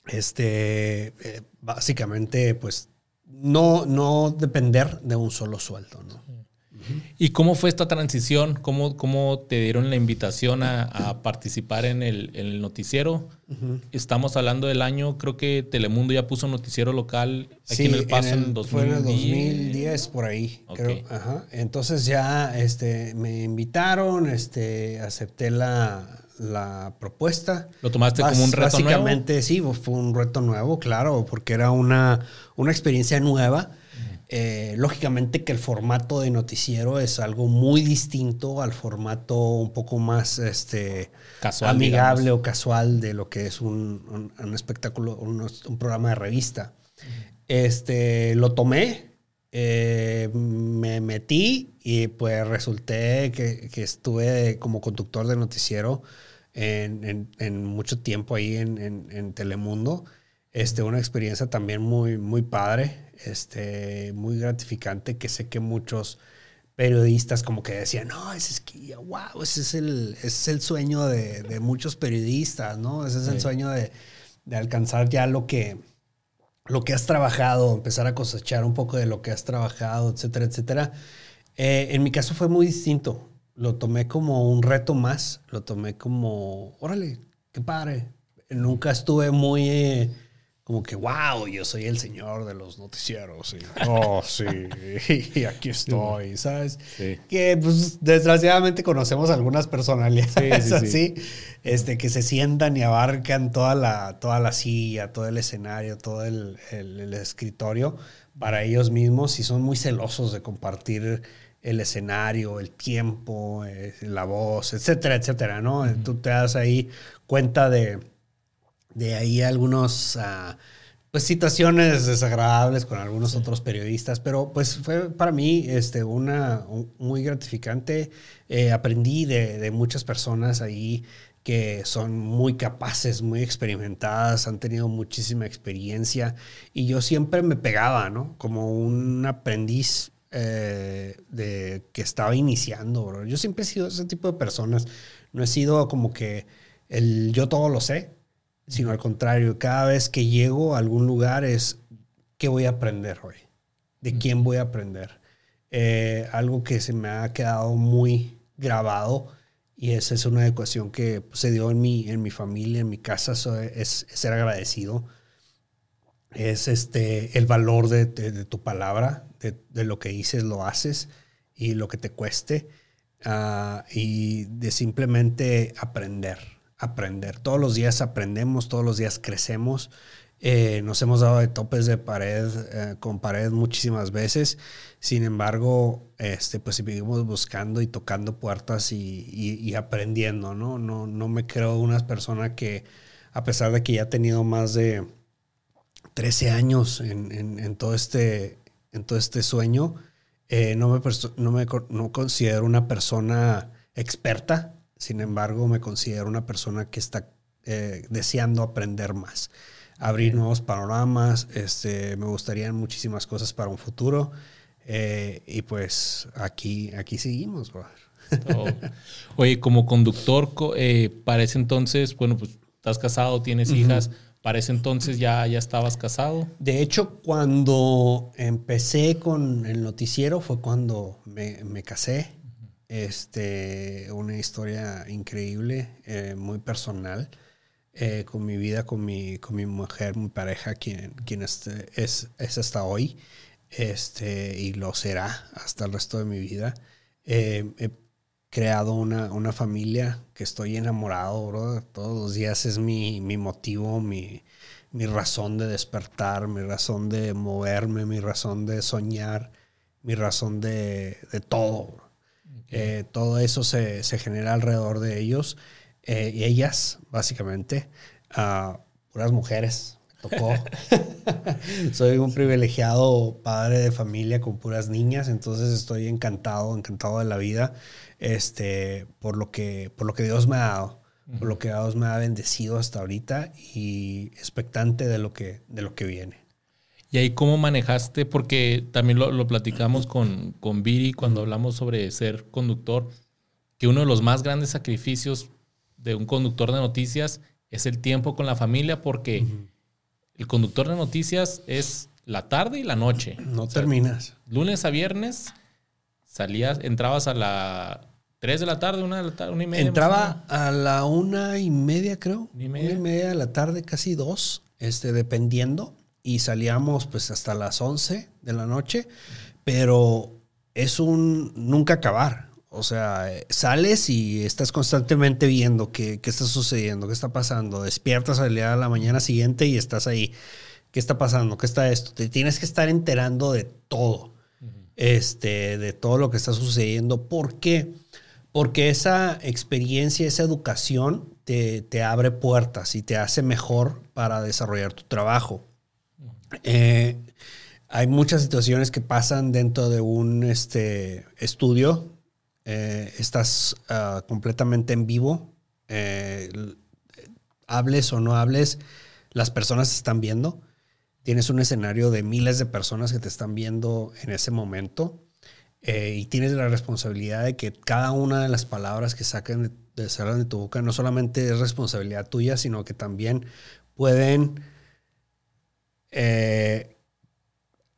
Este, eh, básicamente, pues, no, no depender de un solo sueldo, ¿no? ¿Y cómo fue esta transición? ¿Cómo, cómo te dieron la invitación a, participar en el, noticiero? Estamos hablando del año, creo que Telemundo ya puso noticiero local aquí en El Paso en, 2010. Fue en el 2010 por ahí, creo. Entonces ya este, me invitaron, este, acepté la, propuesta. ¿Lo tomaste como un reto nuevo? Básicamente sí, fue un reto nuevo, claro, porque era una, una experiencia nueva eh, lógicamente que el formato de noticiero es algo muy distinto al formato un poco más este, amigable o casual de lo que es un, espectáculo, un, programa de revista. Este, lo tomé, eh, me metí y pues resulté que, estuve como conductor de noticiero en, mucho tiempo ahí en, Telemundo. Este, una experiencia también muy, muy padre este, muy gratificante que sé que muchos periodistas como que decían, no, ese es que, wow, ese es el, es el sueño de, muchos periodistas, ¿no? Ese es el sueño de, alcanzar ya lo que, lo que has trabajado, empezar a cosechar un poco de lo que has trabajado, etcétera, etcétera. Eh, en mi caso fue muy distinto. Lo tomé como un reto más, lo tomé como, órale, qué padre. Nunca estuve muy... Eh, como que, wow, yo soy el señor de los noticieros. Y, (laughs) oh, sí, (laughs) y aquí estoy, ¿sabes? Que, pues, desgraciadamente conocemos algunas personalidades así, este, que se sientan y abarcan toda la, toda la silla, todo el escenario, todo el, el, escritorio para ellos mismos y son muy celosos de compartir el escenario, el tiempo, eh, la voz, etcétera, etcétera, ¿no? Tú te das ahí cuenta de de ahí algunos, uh, pues situaciones desagradables con algunos otros periodistas, pero pues fue para mí este, una muy gratificante. Eh, aprendí de, de, muchas personas ahí que son muy capaces, muy experimentadas, han tenido muchísima experiencia y yo siempre me pegaba, ¿no? Como un aprendiz eh, de que estaba iniciando, Yo siempre he sido ese tipo de personas. No he sido como que el yo todo lo sé, sino al contrario, cada vez que llego a algún lugar es, ¿qué voy a aprender hoy? ¿De quién voy a aprender? Eh, algo que se me ha quedado muy grabado y esa es una ecuación que se dio en mi, en mi familia, en mi casa, es, ser agradecido. Es este, el valor de, tu palabra, de, lo que dices, lo haces y lo que te cueste. Ah, y de simplemente aprender aprender. Todos los días aprendemos, todos los días crecemos. Eh, nos hemos dado de topes de pared eh, con pared muchísimas veces. Sin embargo, este, pues seguimos buscando y tocando puertas y, aprendiendo, ¿no? ¿no? No me creo una persona que, a pesar de que ya ha tenido más de 13 años en, todo, este, en todo este sueño, eh, no, me, no me no considero una persona experta sin embargo, me considero una persona que está eh, deseando aprender más, abrir nuevos panoramas. Este, me gustarían muchísimas cosas para un futuro. Eh, y pues aquí, aquí seguimos, oh. Oye, como conductor, eh, para ese entonces, bueno, pues estás casado, tienes hijas. ¿Para ese entonces ya, ya estabas casado? De hecho, cuando empecé con el noticiero fue cuando me, me casé. Este, una historia increíble, eh, muy personal, eh, con mi vida, con mi, con mi mujer, mi pareja, quien, quien es, es, hasta hoy, este, y lo será hasta el resto de mi vida. Eh, he creado una, una, familia que estoy enamorado, bro. Todos los días es mi, mi motivo, mi, mi razón de despertar, mi razón de moverme, mi razón de soñar, mi razón de, de todo, eh, todo eso se, genera alrededor de ellos eh, y ellas, básicamente, uh, puras mujeres. Tocó. (laughs) Soy un privilegiado padre de familia con puras niñas, entonces estoy encantado, encantado de la vida, este, por lo que, por lo que Dios me ha dado, por lo que Dios me ha bendecido hasta ahorita y expectante de lo que, de lo que viene. ¿Y ahí cómo manejaste? Porque también lo, platicamos con, con Viri cuando hablamos sobre ser conductor, que uno de los más grandes sacrificios de un conductor de noticias es el tiempo con la familia, porque el conductor de noticias es la tarde y la noche. No terminas. Lunes a viernes salías, entrabas a la 3 de la tarde, una de la tarde, una y media. Entraba a la una y media, creo. Una y media, de la tarde, casi dos, este, dependiendo. Y salíamos pues hasta las 11 de la noche. Pero es un nunca acabar. O sea, sales y estás constantemente viendo qué, qué está sucediendo, qué está pasando. Despiertas al día de la mañana siguiente y estás ahí ¿Qué está pasando? ¿Qué está esto? Te tienes que estar enterando de todo, este, de todo lo que está sucediendo. ¿Por qué? Porque esa experiencia, esa educación te, te abre puertas y te hace mejor para desarrollar tu trabajo. Eh, hay muchas situaciones que pasan dentro de un este, estudio. Eh, estás ah, completamente en vivo. Eh, hables o no hables, las personas están viendo tienes un escenario de miles de personas que te están viendo en ese momento y tienes la responsabilidad de que cada una de las palabras que saquen de, salgan de tu boca no solamente es responsabilidad tuya, sino que también pueden eh,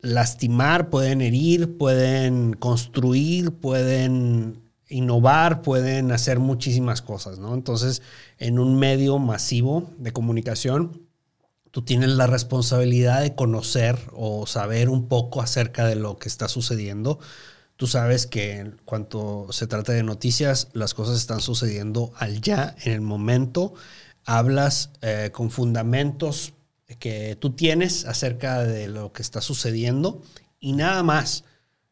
lastimar, pueden herir, pueden construir, pueden innovar, pueden hacer muchísimas cosas, ¿no? Entonces, en un medio masivo de comunicación, tú tienes la responsabilidad de conocer o saber un poco acerca de lo que está sucediendo. Tú sabes que en cuanto se trata de noticias, las cosas están sucediendo al ya, en el momento. Hablas eh, con fundamentos que tú tienes acerca de lo que está sucediendo y nada más.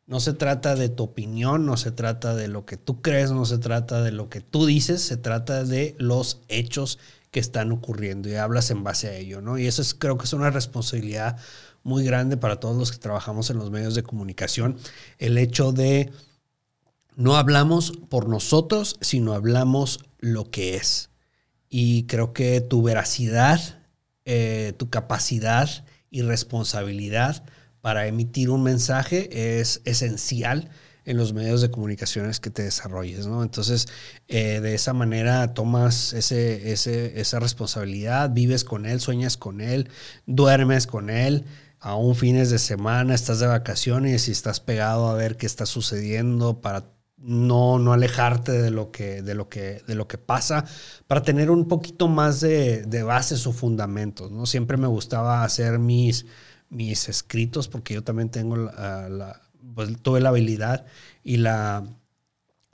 No se trata de tu opinión, no se trata de lo que tú crees, no se trata de lo que tú dices, se trata de los hechos que están ocurriendo y hablas en base a ello, ¿no? Y eso es, creo que es una responsabilidad muy grande para todos los que trabajamos en los medios de comunicación, el hecho de no hablamos por nosotros, sino hablamos lo que es. Y creo que tu veracidad, eh, tu capacidad y responsabilidad para emitir un mensaje es esencial en los medios de comunicaciones que te desarrolles, ¿no? Entonces, eh, de esa manera tomas ese, esa responsabilidad, vives con él, sueñas con él, duermes con él, aún fines de semana, estás de vacaciones y estás pegado a ver qué está sucediendo para no, no alejarte de lo, que, de, lo que, de lo que pasa, para tener un poquito más de, bases o fundamentos, ¿no? Siempre me gustaba hacer mis, mis escritos porque yo también tengo la pues tuve la habilidad y la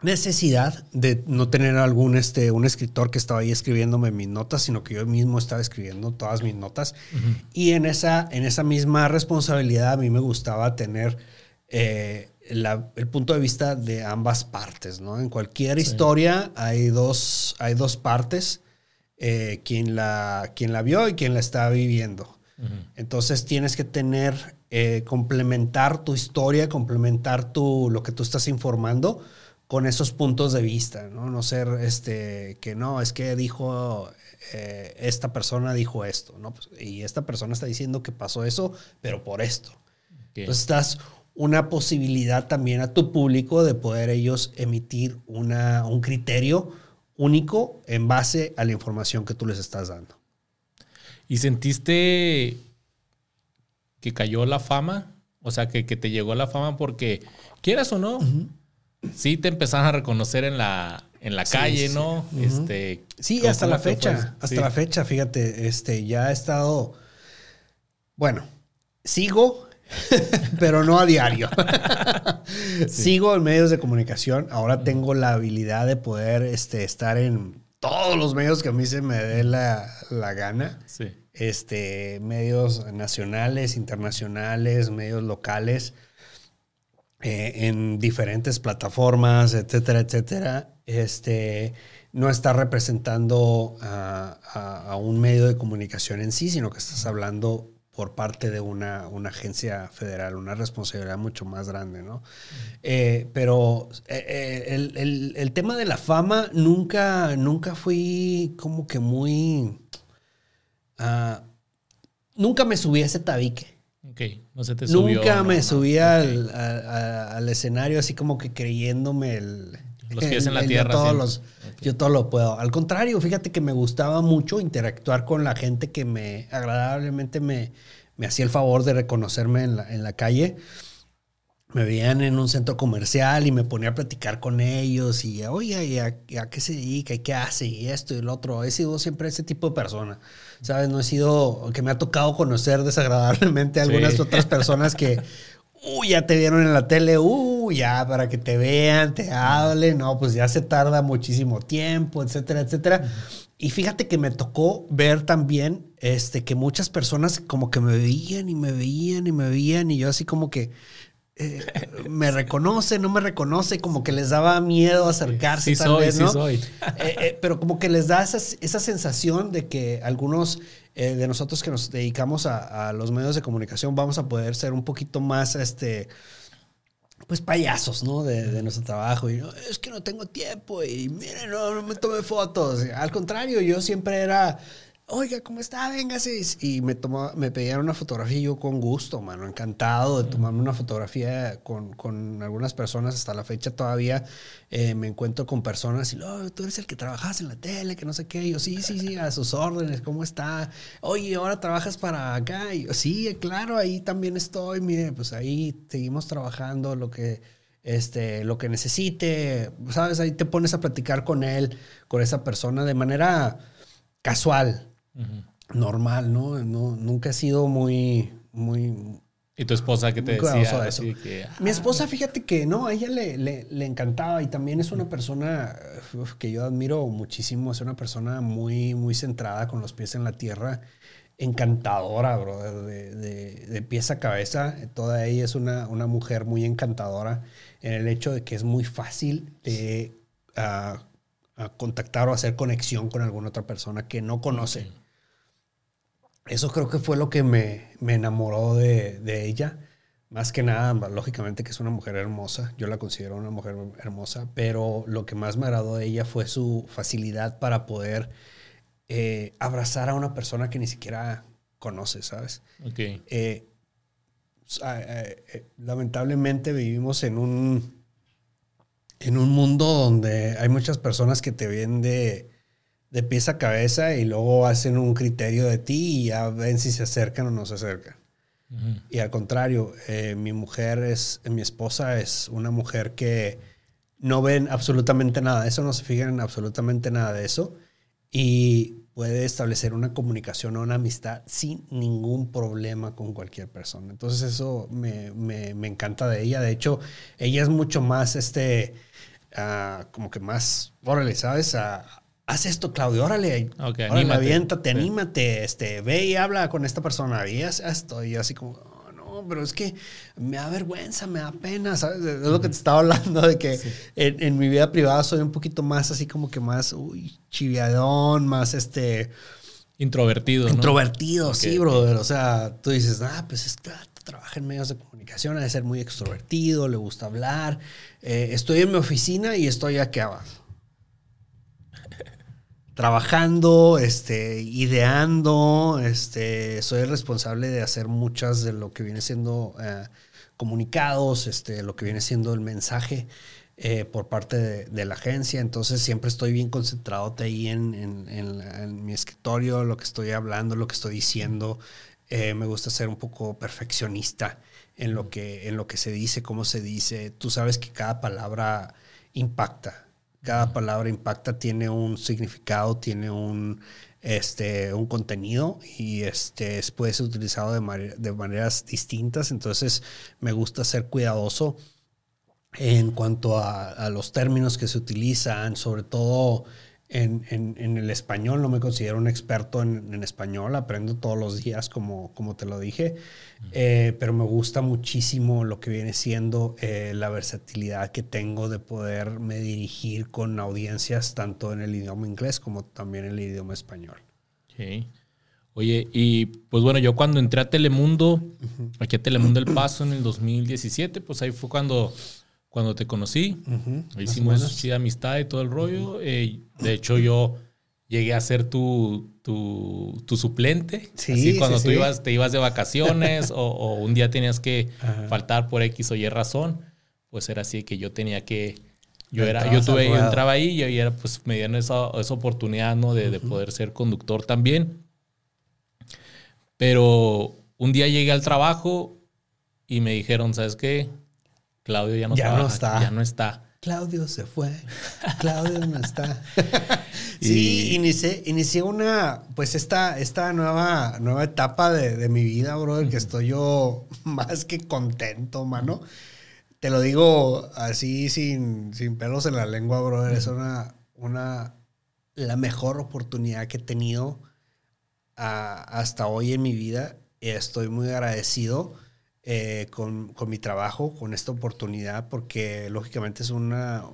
necesidad de no tener algún este un escritor que estaba ahí escribiéndome mis notas, sino que yo mismo estaba escribiendo todas mis notas. Y en esa, en esa misma responsabilidad a mí me gustaba tener eh, el punto de vista de ambas partes, ¿no? En cualquier historia hay dos, hay dos partes, eh, quien, la, quien la vio y quien la está viviendo. Entonces tienes que tener eh, complementar tu historia, complementar tu, lo que tú estás informando con esos puntos de vista, ¿no? No ser este, que no, es que dijo, eh, esta persona dijo esto, ¿no? Pues, y esta persona está diciendo que pasó eso, pero por esto. Entonces estás una posibilidad también a tu público de poder ellos emitir una, un criterio único en base a la información que tú les estás dando. ¿Y sentiste que cayó la fama, o sea, que, te llegó la fama porque, quieras o no, sí te empezaron a reconocer en la, en la calle, ¿no? Sí, este, sí hasta la fecha, hasta la fecha, fíjate, este, ya he estado, bueno, sigo, (laughs) pero no a diario. (laughs) Sigo en medios de comunicación, ahora tengo la habilidad de poder este, estar en todos los medios que a mí se me dé la, la gana. Sí este, medios nacionales, internacionales, medios locales, eh, en diferentes plataformas, etcétera, etcétera. Este, no está representando a, a, un medio de comunicación en sí, sino que estás hablando por parte de una, una agencia federal, una responsabilidad mucho más grande, ¿no? Eh, pero eh, el, el, el, tema de la fama nunca, nunca fui como que muy Ah, nunca me subí a ese tabique. Ok, no se te subió. Nunca me no, ok. al, a- a- al escenario así como que creyéndome el... Los pies en la tierra, Yo todo, los- yo todo lo puedo. Al contrario, fíjate que me gustaba mucho interactuar con la gente que me agradablemente me, me hacía el favor de reconocerme en la, en la calle. Me veían en un centro comercial y me ponía a platicar con ellos y, oye, ¿y a, y a qué se dedica? ¿Y qué hace? Y esto y lo otro. He sido siempre ese tipo de persona. ¿Sabes? No he sido, que me ha tocado conocer desagradablemente a algunas Sí. otras personas que, (laughs) uy, ya te vieron en la tele, uy, ya para que te vean, te hablen, no, pues ya se tarda muchísimo tiempo, etcétera, etcétera. Y fíjate que me tocó ver también este, que muchas personas como que me veían y me veían y me veían y yo así como que eh, me reconoce, no me reconoce, como que les daba miedo acercarse Sí tal soy, vez, sí ¿no? soy. Eh, eh, pero como que les da esa, esa sensación de que algunos de nosotros que nos dedicamos a, a los medios de comunicación vamos a poder ser un poquito más, este, pues payasos, ¿no? De, de nuestro trabajo. Y "No, es que no tengo tiempo y miren, no, no me tomé fotos. Al contrario, yo siempre era, oiga, ¿cómo está? Véngase. Y me, tomaba, me pedían una fotografía y yo con gusto, mano, encantado de tomarme una fotografía con, con algunas personas. Hasta la fecha todavía eh, me encuentro con personas y, oh, tú eres el que trabajas en la tele, que no sé qué. Y yo, sí, sí, sí, a sus órdenes, ¿cómo está? Oye, ahora trabajas para acá. Y yo, sí, claro, ahí también estoy. Mire, pues ahí seguimos trabajando lo que este, lo que necesite, ¿sabes? Ahí te pones a platicar con él, con esa persona de manera casual, Normal, ¿no? no nunca he sido muy, muy... Y tu esposa que te decía así eso. Mi ah, esposa, fíjate que no, a ella le, le, le encantaba y también es una persona uf, que yo admiro muchísimo, es una persona muy, muy centrada con los pies en la tierra, encantadora, bro, de, de, de pies a cabeza. Toda ella es una, una mujer muy encantadora en el hecho de que es muy fácil de ah, ah, contactar o hacer conexión con alguna otra persona que no conoce. Eso creo que fue lo que me, me enamoró de, de ella. Más que nada, lógicamente que es una mujer hermosa. Yo la considero una mujer hermosa, pero lo que más me agradó de ella fue su facilidad para poder eh, abrazar a una persona que ni siquiera conoce, ¿sabes? ok. O sea, eh, eh, lamentablemente vivimos en un, en un mundo donde hay muchas personas que te ven de, de pies a cabeza y luego hacen un criterio de ti y ya ven si se acercan o no se acercan. Y al contrario, eh, mi mujer es, mi esposa es una mujer que no ven absolutamente nada de eso, no se fijan en absolutamente nada de eso y puede establecer una comunicación o una amistad sin ningún problema con cualquier persona. Entonces eso me, me- me encanta de ella. De hecho, ella es mucho más, este, ah, como que más, órale, ¿sabes? Haz esto, Claudio, órale. Ok, órale, anímate. aviéntate, Sí. anímate, este, ve y habla con esta persona, y haz esto, y así como, "Oh, no, pero es que me da vergüenza, me da pena, ¿sabes? Es lo que te estaba hablando, de que en, en mi vida privada soy un poquito más así como que más, uy, chiviadón, más este, Introvertido, ¿no? introvertido, sí, brother. O sea, tú dices, ah, pues es que trabaja en medios de comunicación, ha de ser muy extrovertido, le gusta hablar. Eh, estoy en mi oficina y estoy aquí abajo. Trabajando, este, ideando, este, soy el responsable de hacer muchas de lo que viene siendo eh, comunicados, este, lo que viene siendo el mensaje eh, por parte de, la agencia. Entonces siempre estoy bien concentrado ahí en mi escritorio, lo que estoy hablando, lo que estoy diciendo. Eh, me gusta ser un poco perfeccionista en lo, que, en lo que se dice, cómo se dice. Tú sabes que cada palabra impacta. Cada palabra impacta, tiene un significado, tiene un, este, un contenido y este, es- puede ser utilizado de, de maneras distintas. Entonces me gusta ser cuidadoso en cuanto a los términos que se utilizan, sobre todo en, en- en el español. No me considero un experto en, en español, aprendo todos los días, como, como te lo dije, Eh, pero me gusta muchísimo lo que viene siendo eh, la versatilidad que tengo de poderme dirigir con audiencias tanto en el idioma inglés como también en el idioma español. Oye, y pues bueno, yo cuando entré a Telemundo, aquí a Telemundo El Paso en el 2017, pues ahí fue cuando, cuando te conocí. Más o Hicimos sí, amistad y todo el rollo. Eh, de hecho, yo llegué a ser tu, tu, tu suplente. Sí, Así cuando tú Ibas, te ibas de vacaciones (laughs) o, un día tenías que faltar por X o Y razón, pues era así que yo tenía que... Yo, era, yo, tuve, yo entraba ahí y era, pues me dieron esa, esa oportunidad ¿no? de, de poder ser conductor también. Pero un día llegué al trabajo y me dijeron, ¿sabes qué? Claudio ya no, ya no está. Ya no está. Claudio se fue. Claudio no está. (laughs) sí, inicié, inicié, una, pues esta, esta nueva, nueva etapa de, mi vida, brother, que estoy yo (laughs) más que contento, mano. Te lo digo así, sin, sin pelos en la lengua, brother. Es una, una, la mejor oportunidad que he tenido ah, hasta hoy en mi vida. Y estoy muy agradecido eh, con, mi trabajo, con esta oportunidad, porque lógicamente es una,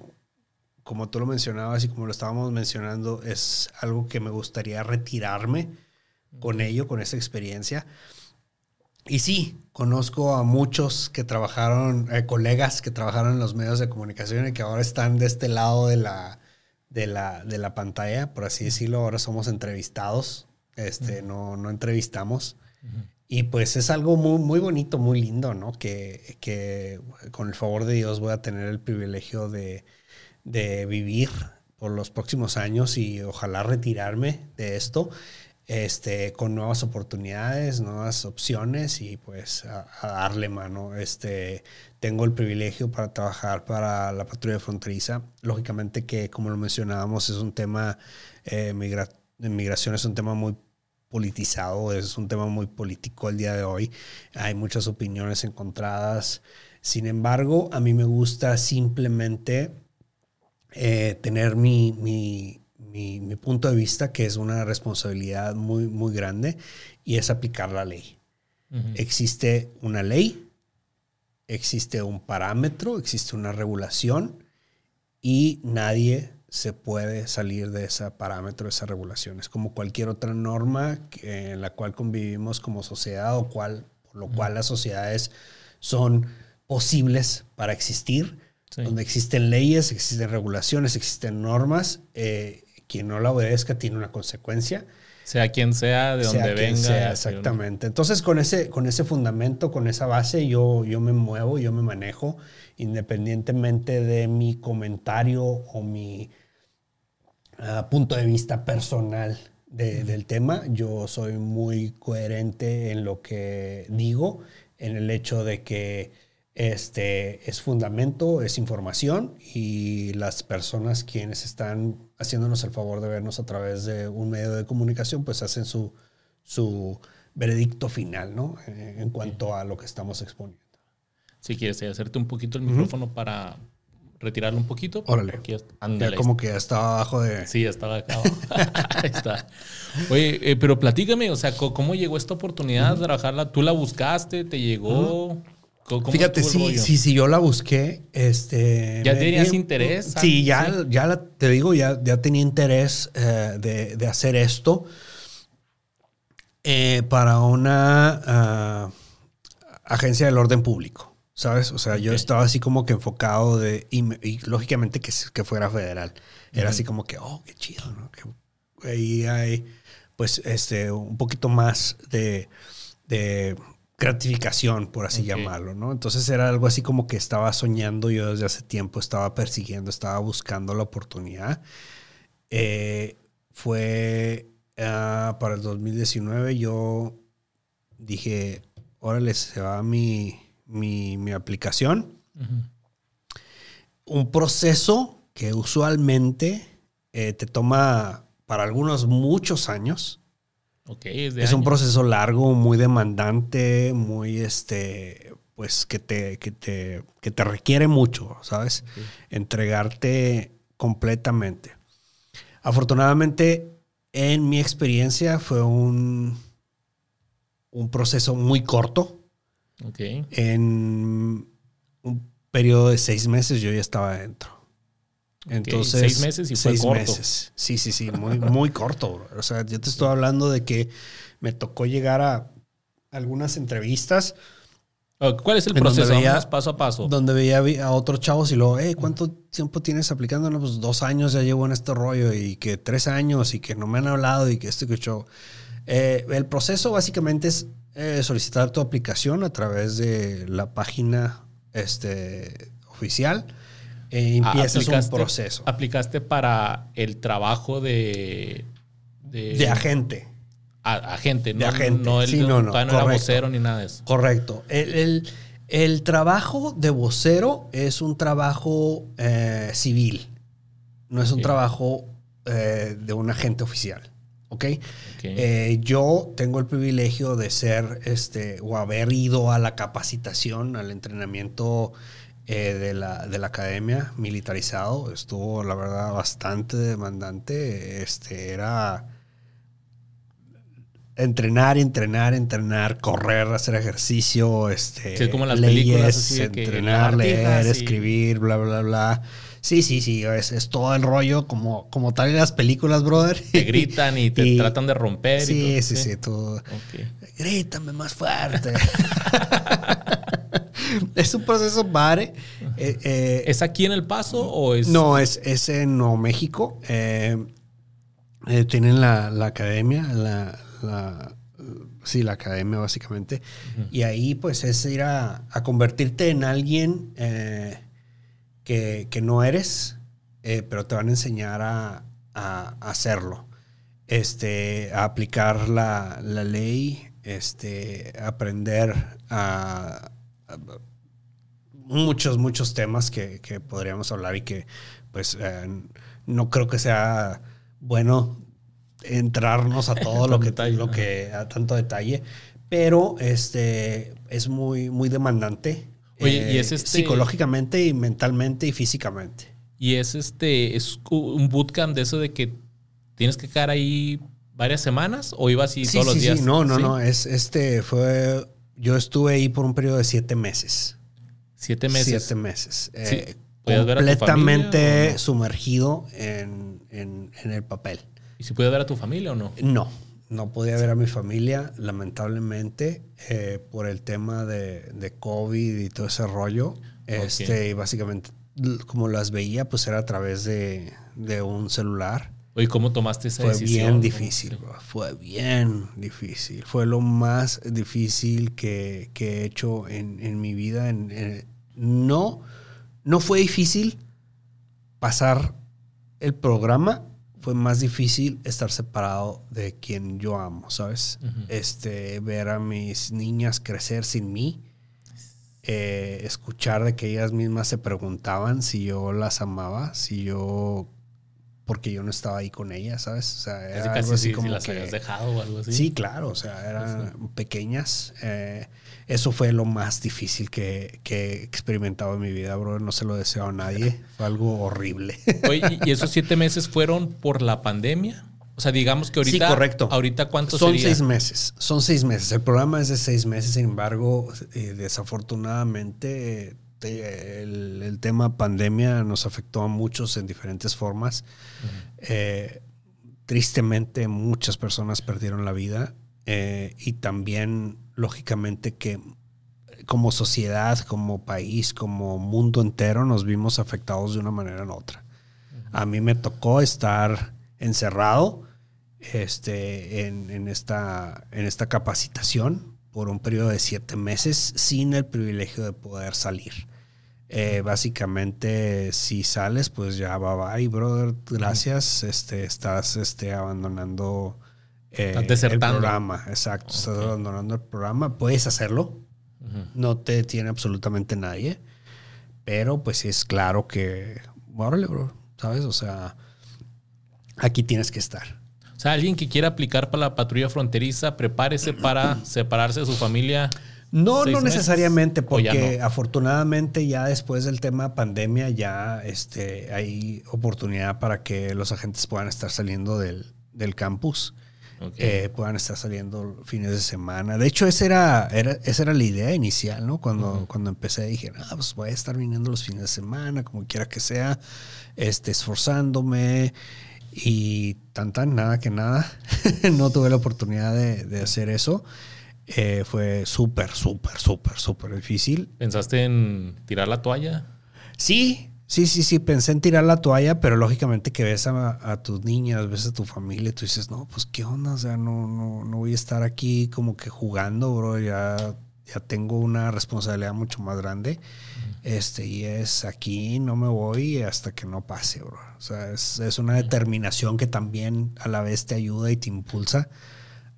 como tú lo mencionabas y como lo estábamos mencionando, es algo que me gustaría retirarme con ello, con esa experiencia. Y sí, conozco a muchos que trabajaron, eh, colegas que trabajaron en los medios de comunicación y que ahora están de este lado de la, de la, de la pantalla, por así decirlo. Ahora somos entrevistados, este, no, no entrevistamos. Y pues es algo muy, muy bonito, muy lindo, ¿no? Que, que, con el favor de Dios voy a tener el privilegio de, de, vivir por los próximos años y ojalá retirarme de esto este, con nuevas oportunidades, nuevas opciones y pues a, darle mano. Este, tengo el privilegio para trabajar para la patrulla fronteriza. Lógicamente que, como lo mencionábamos, es un tema, eh, migración es un tema muy politizado, es un tema muy político el día de hoy. Hay muchas opiniones encontradas. Sin embargo, a mí me gusta simplemente eh, tener mi, mi, mi, punto de vista, que es una responsabilidad muy, muy grande, y es aplicar la ley. Existe una ley, existe un parámetro, existe una regulación, y nadie se puede salir de ese parámetro, de esa regulación. Es como cualquier otra norma en la cual convivimos como sociedad o cual, por lo cual las sociedades son posibles para existir, donde existen leyes, existen regulaciones, existen normas. Eh, quien no la obedezca tiene una consecuencia. Sea quien sea, de donde venga. exactamente. Entonces, con ese, con ese fundamento, con esa base, yo, yo me muevo, yo me manejo, independientemente de mi comentario o mi punto de vista personal del tema. Yo soy muy coherente en lo que digo, en el hecho de que este es fundamento, es información y las personas quienes están haciéndonos el favor de vernos a través de un medio de comunicación, pues hacen su, su veredicto final, ¿no? Eh, en cuanto a lo que estamos exponiendo. Si quieres eh, hacerte un poquito el micrófono para retirarlo un poquito. Órale. ya como que estaba abajo de... Sí, estaba acá. (laughs) Ahí está. Oye, eh, pero platícame, o sea, ¿cómo llegó esta oportunidad de trabajarla? ¿Tú la buscaste? ¿Te llegó? Fíjate, sí, sí, sí, yo la busqué. Este, ¿Ya tenías interés? Sí, ya, ya te digo, ya, ya tenía interés eh, de, hacer esto eh, para una ah, agencia del orden público, ¿sabes? O sea, yo estaba así como que enfocado de, y, lógicamente que, que, fuera federal. Era así como que, oh, qué chido, ¿no? Que ahí hay, pues, este, un poquito más de gratificación, por así llamarlo, ¿no? Entonces era algo así como que estaba soñando yo desde hace tiempo, estaba persiguiendo, estaba buscando la oportunidad. Eh, fue ah, para el 2019, yo dije, órale, se va mi, mi, aplicación. Un proceso que usualmente eh, te toma para algunos muchos años es, un proceso largo, muy demandante, muy este, pues que te, que te, que te requiere mucho, ¿sabes? Entregarte completamente. Afortunadamente, en mi experiencia fue un, un proceso muy corto. En un periodo de seis meses yo ya estaba adentro. Entonces, seis meses y fue seis corto. meses. Sí, sí, sí, muy, muy corto. O sea, yo te estoy hablando de que me tocó llegar a algunas entrevistas ¿Cuál es el proceso? veía- paso a paso. Donde veía a otros chavos y luego, hey, ¿cuánto tiempo tienes aplicando? No, pues dos años ya llevo en este rollo y que tres años y que no me han hablado y que esto y que show. Eh, el proceso básicamente es eh, solicitar tu aplicación a través de la página este, oficial. E Ah, empiezas un proceso Aplicaste para el trabajo de. De, de agente. a- agente, de no, agente. No, el, Sí, no, no, todavía no era vocero ni nada de eso. Correcto. El, el- el trabajo de vocero es un trabajo eh, civil, no es un trabajo eh, de un agente oficial. ¿Ok? Ok. Eh, yo tengo el privilegio de ser este o haber ido a la capacitación, al entrenamiento eh, de, la, de la academia militarizado. Estuvo, la verdad, bastante demandante. Este era entrenar, entrenar, entrenar, correr, hacer ejercicio, este, Sí, como las leyes, películas, así de que entrenar, leer, y- escribir, bla, bla, bla. Sí, sí, sí, es, es todo el rollo como, como tal en las películas, brother. Te gritan y te (laughs) Y- tratan de romper. y Sí, todo, sí, sí, todo. Ok. Grítame más fuerte. (laughs) es un proceso padre. Eh, eh, ¿Es aquí en El Paso o es.? no, es, es en Nuevo México. Eh, tienen la, la academia, la, la- sí, la academia básicamente. Y ahí pues es ir a, a convertirte en alguien que, que no eres, eh, pero te van a enseñar a, a hacerlo. Este, a aplicar la, la ley, este, aprender a, a- muchos, muchos temas que, que podríamos hablar y que pues eh, no creo que sea bueno entrarnos a todo lo (laughs) que, detalle, lo que a tanto detalle, pero este es muy, muy demandante. Eh, ¿y es este- psicológicamente y mentalmente y físicamente. Y es este. ¿Es un bootcamp de eso de que tienes que quedar ahí varias semanas o ibas y Sí, todos los días? sí. No, no, ¿Sí? no. Es este fue. Yo estuve ahí por un periodo de siete meses. Siete meses. Siete meses. Eh, ¿Podías ver a tu completamente familia no? sumergido en, en- en el papel. ¿Y si puedes ver a tu familia o no? No, no podía ver a mi familia, lamentablemente, eh, por el tema de, de COVID y todo ese rollo. Este, y básicamente, como las veía, pues era a través de, de un celular. Oye, ¿cómo tomaste esa Fue decisión? bien difícil, bro. Fue bien difícil. Fue lo más difícil que, que he hecho en, en mi vida. En- en- no, no fue difícil pasar el programa. Fue más difícil estar separado de quien yo amo, ¿sabes? Este, ver a mis niñas crecer sin mí. eh, escuchar de que ellas mismas se preguntaban si yo las amaba, si yo porque yo no estaba ahí con ellas, ¿sabes? O sea, era Casi, algo así si, como si las que- habías dejado o algo así. Sí, claro, o sea, eran pequeñas. eh, eso fue lo más difícil que, que he experimentado en mi vida, bro. No se lo deseo a nadie. Fue algo horrible. Oye, ¿y esos siete meses fueron por la pandemia? O sea, digamos que ahorita. Sí, correcto. Ahorita, ¿cuánto Son sería? seis meses. Son seis meses. El programa es de seis meses. Sin embargo, eh, desafortunadamente, te- el, el tema pandemia nos afectó a muchos en diferentes formas. Eh, tristemente, muchas personas perdieron la vida. eh, y también, lógicamente, que como sociedad, como país, como mundo entero, nos vimos afectados de una manera u otra. A mí me tocó estar encerrado este, en, en esta, en esta capacitación por un periodo de siete meses sin el privilegio de poder salir. Eh, básicamente, si sales, pues ya bye bye, brother. Gracias. Este, estás este, abandonando eh, Estás desertando. el programa. Exacto. Estás abandonando el programa. Puedes hacerlo. No te tiene absolutamente nadie. Pero pues sí es claro que, órale, bro, ¿sabes? O sea, aquí tienes que estar. O sea, alguien que quiera aplicar para la patrulla fronteriza, prepárese para (clears throat) separarse de su familia. No, no meses, necesariamente, ya porque no. afortunadamente ya después del tema pandemia ya este, hay oportunidad para que los agentes puedan estar saliendo del, del campus. Ok. eh, puedan estar saliendo fines de semana. De hecho, esa era, era, esa era la idea inicial, ¿no? Cuando, cuando empecé dije, ah, pues voy a estar viniendo los fines de semana, como quiera que sea, este, esforzándome y tan tan, nada que nada. (laughs) no tuve la oportunidad de, de hacer eso. eh, fue súper, súper, súper, súper difícil. ¿Pensaste en tirar la toalla? Sí, sí, sí, sí, pensé en tirar la toalla, pero lógicamente que ves a, tus niñas, ves a tu familia, y tú dices, no, pues qué onda, o sea, no, no, no voy a estar aquí como que jugando, bro, ya, ya tengo una responsabilidad mucho más grande. Este, y es aquí, no me voy hasta que no pase, bro. O sea, es, es una determinación que también a la vez te ayuda y te impulsa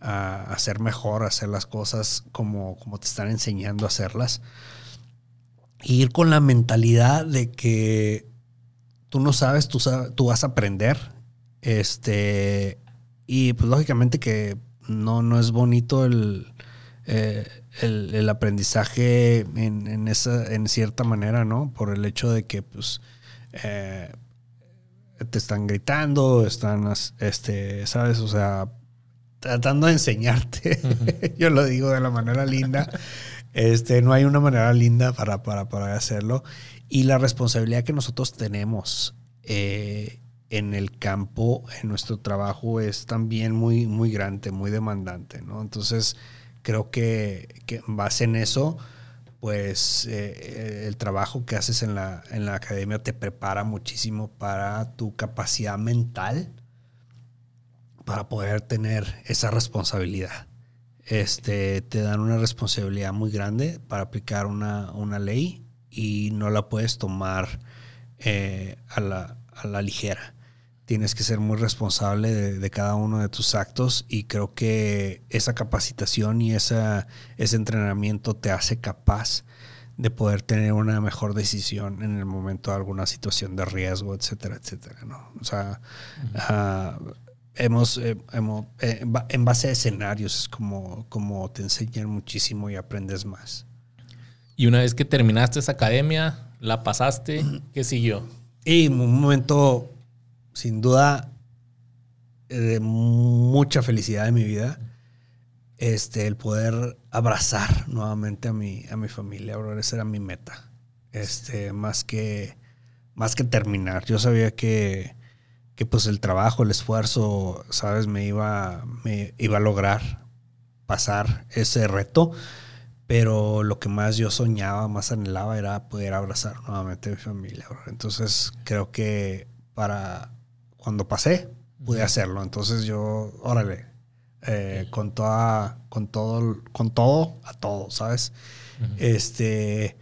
a hacer mejor, a hacer las cosas como, como te están enseñando a hacerlas. Ir con la mentalidad de que tú no sabes, tú, tú vas a aprender. Este, y pues lógicamente que no, no es bonito el, eh, el, aprendizaje en, esa, en cierta manera, ¿no? Por el hecho de que, pues, eh, te están gritando, están, este, ¿sabes? O sea, tratando de enseñarte. (laughs) Yo lo digo de la manera linda. Este, no hay una manera linda para, para, hacerlo. Y la responsabilidad que nosotros tenemos eh, en el campo, en nuestro trabajo, es también muy, muy grande, muy demandante, ¿no? Entonces, creo que, en base en eso, pues eh, el trabajo que haces en la, en la academia te prepara muchísimo para tu capacidad mental para poder tener esa responsabilidad. Este, te dan una responsabilidad muy grande para aplicar una, ley y no la puedes tomar eh, a, la, ligera. Tienes que ser muy responsable de, cada uno de tus actos y creo que esa capacitación y esa, ese entrenamiento te hace capaz de poder tener una mejor decisión en el momento de alguna situación de riesgo, etcétera, etcétera. ¿no? O sea, hemos, eh, eh, en base a escenarios es como, como te enseñan muchísimo y aprendes más. Y una vez que terminaste esa academia, la pasaste, (clears throat) ¿qué siguió? Y un momento, sin duda, de mucha felicidad en mi vida, este, el poder abrazar nuevamente a mi, a mi familia, esa era mi meta. Este, más que, más que terminar. Yo sabía que, que pues el trabajo, el esfuerzo, sabes, me iba, me iba a lograr pasar ese reto, pero lo que más yo soñaba, más anhelaba era poder abrazar nuevamente a mi familia. Entonces creo que para cuando pasé, pude hacerlo. Entonces yo, órale, eh, con toda, con todo, con todo, a todo, ¿sabes? Este,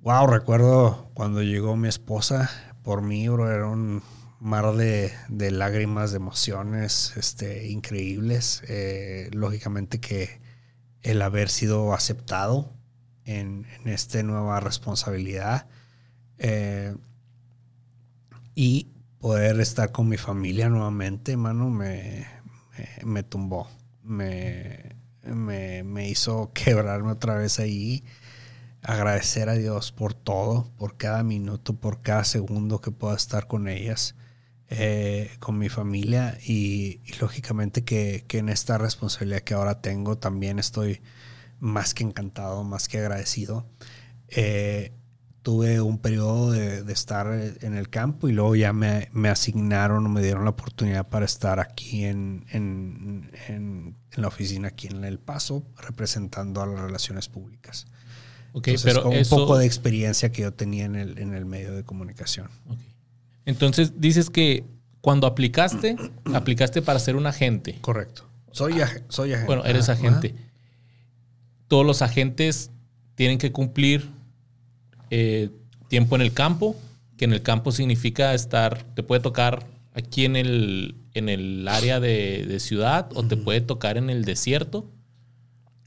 wow, recuerdo cuando llegó mi esposa por mí, bro, era un mar de, lágrimas, de emociones este, increíbles. Eh, lógicamente que el haber sido aceptado en, esta nueva responsabilidad eh, y poder estar con mi familia nuevamente, mano, me, me, tumbó. Me, me, me hizo quebrarme otra vez ahí agradecer a Dios por todo, por cada minuto, por cada segundo que pueda estar con ellas. Eh, con mi familia y, lógicamente que, en esta responsabilidad que ahora tengo también estoy más que encantado, más que agradecido. Eh, tuve un periodo de, estar en el campo y luego ya me, asignaron o me dieron la oportunidad para estar aquí en, en, la oficina, aquí en El Paso, representando a las relaciones públicas. Okay, pero un poco de experiencia que yo tenía en el, en el medio de comunicación. Entonces dices que cuando aplicaste, aplicaste para ser un agente. Correcto. Soy, soy agente. Bueno, eres agente. Todos los agentes tienen que cumplir eh, tiempo en el campo, que en el campo significa estar, te puede tocar aquí en el, en el área de, ciudad o te puede tocar en el desierto.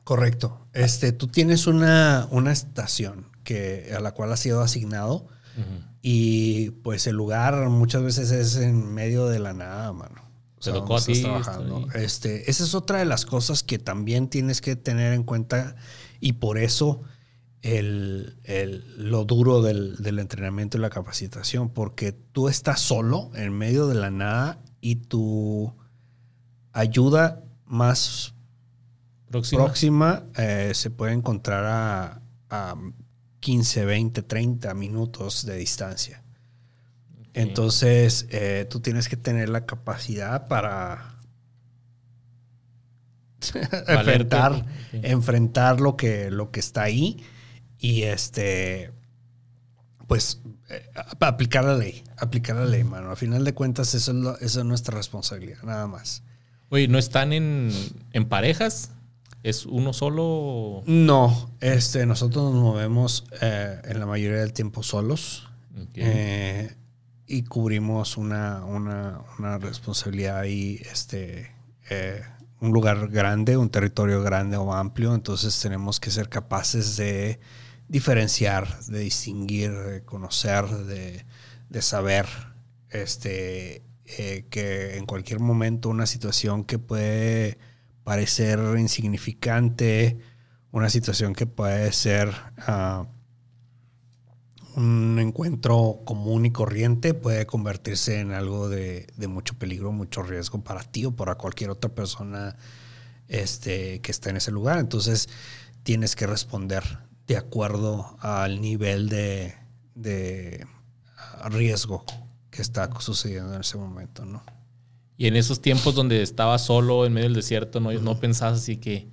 Correcto. Este, tú tienes una, una estación que, a la cual has sido asignado y pues el lugar muchas veces es en medio de la nada, mano. Se tocó a ti. Este, esa es otra de las cosas que también tienes que tener en cuenta y por eso el, lo duro del, entrenamiento y la capacitación, porque tú estás solo en medio de la nada y tu ayuda más próxima, eh, se puede encontrar a 15, 20, 30 minutos de distancia. Entonces, eh, tú tienes que tener la capacidad para (laughs) enfrentar, enfrentar lo que, lo que está ahí y este, pues eh, aplicar la ley, aplicar la ley, mano. A final de cuentas, eso es, eso es nuestra responsabilidad, nada más. Oye, ¿no están en, en parejas? ¿Es uno solo? No, este, nosotros nos movemos eh, en la mayoría del tiempo solos. Eh, y cubrimos una, una, una, responsabilidad ahí, este, eh, un lugar grande, un territorio grande o amplio, entonces tenemos que ser capaces de diferenciar, de distinguir, de conocer, de, de saber este, que en cualquier momento una situación que puede parecer insignificante, una situación que puede ser ah, un encuentro común y corriente, puede convertirse en algo de, mucho peligro, mucho riesgo para ti o para cualquier otra persona este, que está en ese lugar. Entonces tienes que responder de acuerdo al nivel de, de riesgo que está sucediendo en ese momento, ¿no? Y en esos tiempos donde estaba solo en medio del desierto, no, no pensabas así que.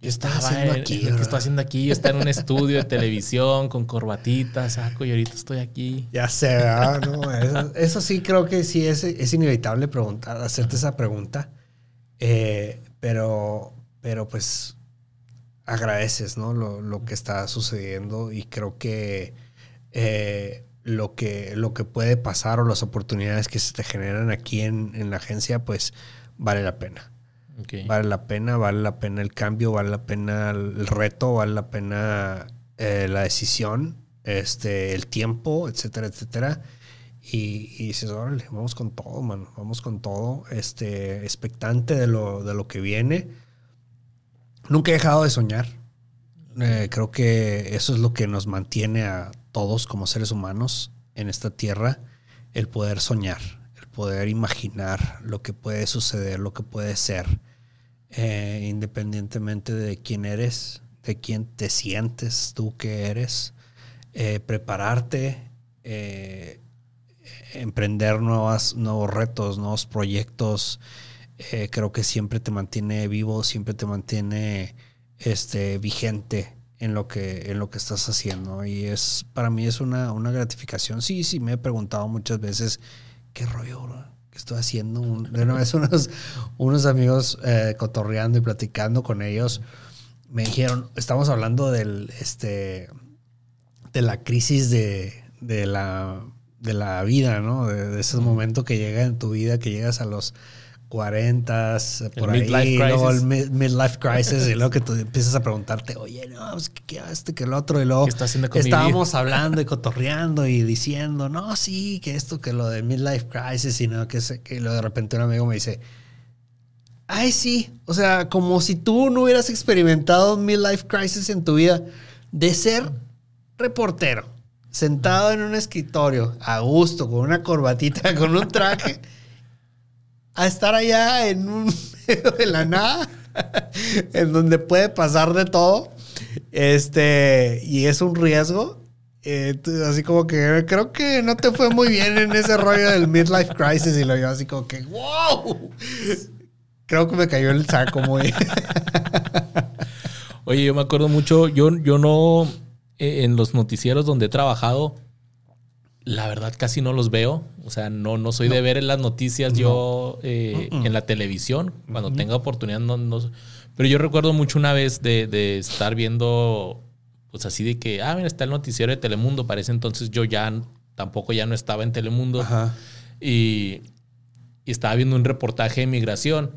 ¿Qué estaba haciendo aquí? ¿Qué estoy haciendo aquí? Yo estaba en un estudio de (laughs) televisión con corbatita, saco, y ahorita estoy aquí. Ya sé, no, eso, sí creo que sí es, es inevitable preguntar, hacerte esa pregunta. Eh, pero, pero pues agradeces, ¿no? Lo, lo, que está sucediendo y creo que eh, lo que, lo que puede pasar o las oportunidades que se te generan aquí en, la agencia, pues vale la pena. Vale la pena, vale la pena el cambio, vale la pena el reto, vale la pena eh, la decisión, este, el tiempo, etcétera, etcétera. Y, y, dices, órale, vamos con todo, man, vamos con todo, este, expectante de lo, de lo que viene. Nunca he dejado de soñar. Eh, creo que eso es lo que nos mantiene a todos como seres humanos en esta tierra el poder soñar, el poder imaginar lo que puede suceder, lo que puede ser, eh, independientemente de quién eres, de quién te sientes tú que eres, eh, prepararte, eh, emprender nuevas, nuevos retos, nuevos proyectos. creo que siempre te mantiene vivo, siempre te mantiene este, vigente en lo que, en lo que estás haciendo. Y es, para mí es una, una gratificación. Sí, sí, me he preguntado muchas veces, ¿qué rollo, ¿Qué estoy haciendo? De una vez unos, unos amigos eh, cotorreando y platicando con ellos me dijeron, estamos hablando del, este, de la crisis de, de, la, de la vida, ¿no? De, de ese momento que llega en tu vida, que llegas a los 40, por el ahí, luego el midlife crisis, y luego que tú empiezas a preguntarte, oye, no, pues, ¿qué, este, que el otro? Y luego estábamos hablando y cotorreando y diciendo, no, sí, que esto, que lo de midlife crisis, y no, que, que lo de repente un amigo me dice, ay, sí, o sea, como si tú no hubieras experimentado midlife crisis en tu vida, de ser reportero, sentado en un escritorio, a gusto, con una corbatita, (laughs) con un traje a estar allá en un (laughs) medio de la nada, (laughs) en donde puede pasar de todo. Este, y es un riesgo. Así como que creo que no te fue muy bien en ese rollo del midlife crisis. Y lo yo así como que, wow. Creo que me cayó el saco muy. (laughs) Oye, yo me acuerdo mucho, yo, yo no, eh, en los noticieros donde he trabajado, la verdad casi no los veo. O sea, no, no soy de ver en las noticias yo eh, en la televisión. Cuando tenga oportunidad, no, no, Pero yo recuerdo mucho una vez de, estar viendo, pues así de que, ah, mira, está el noticiero de Telemundo. Parece entonces yo ya tampoco ya no estaba en Telemundo. Y, y, estaba viendo un reportaje de migración.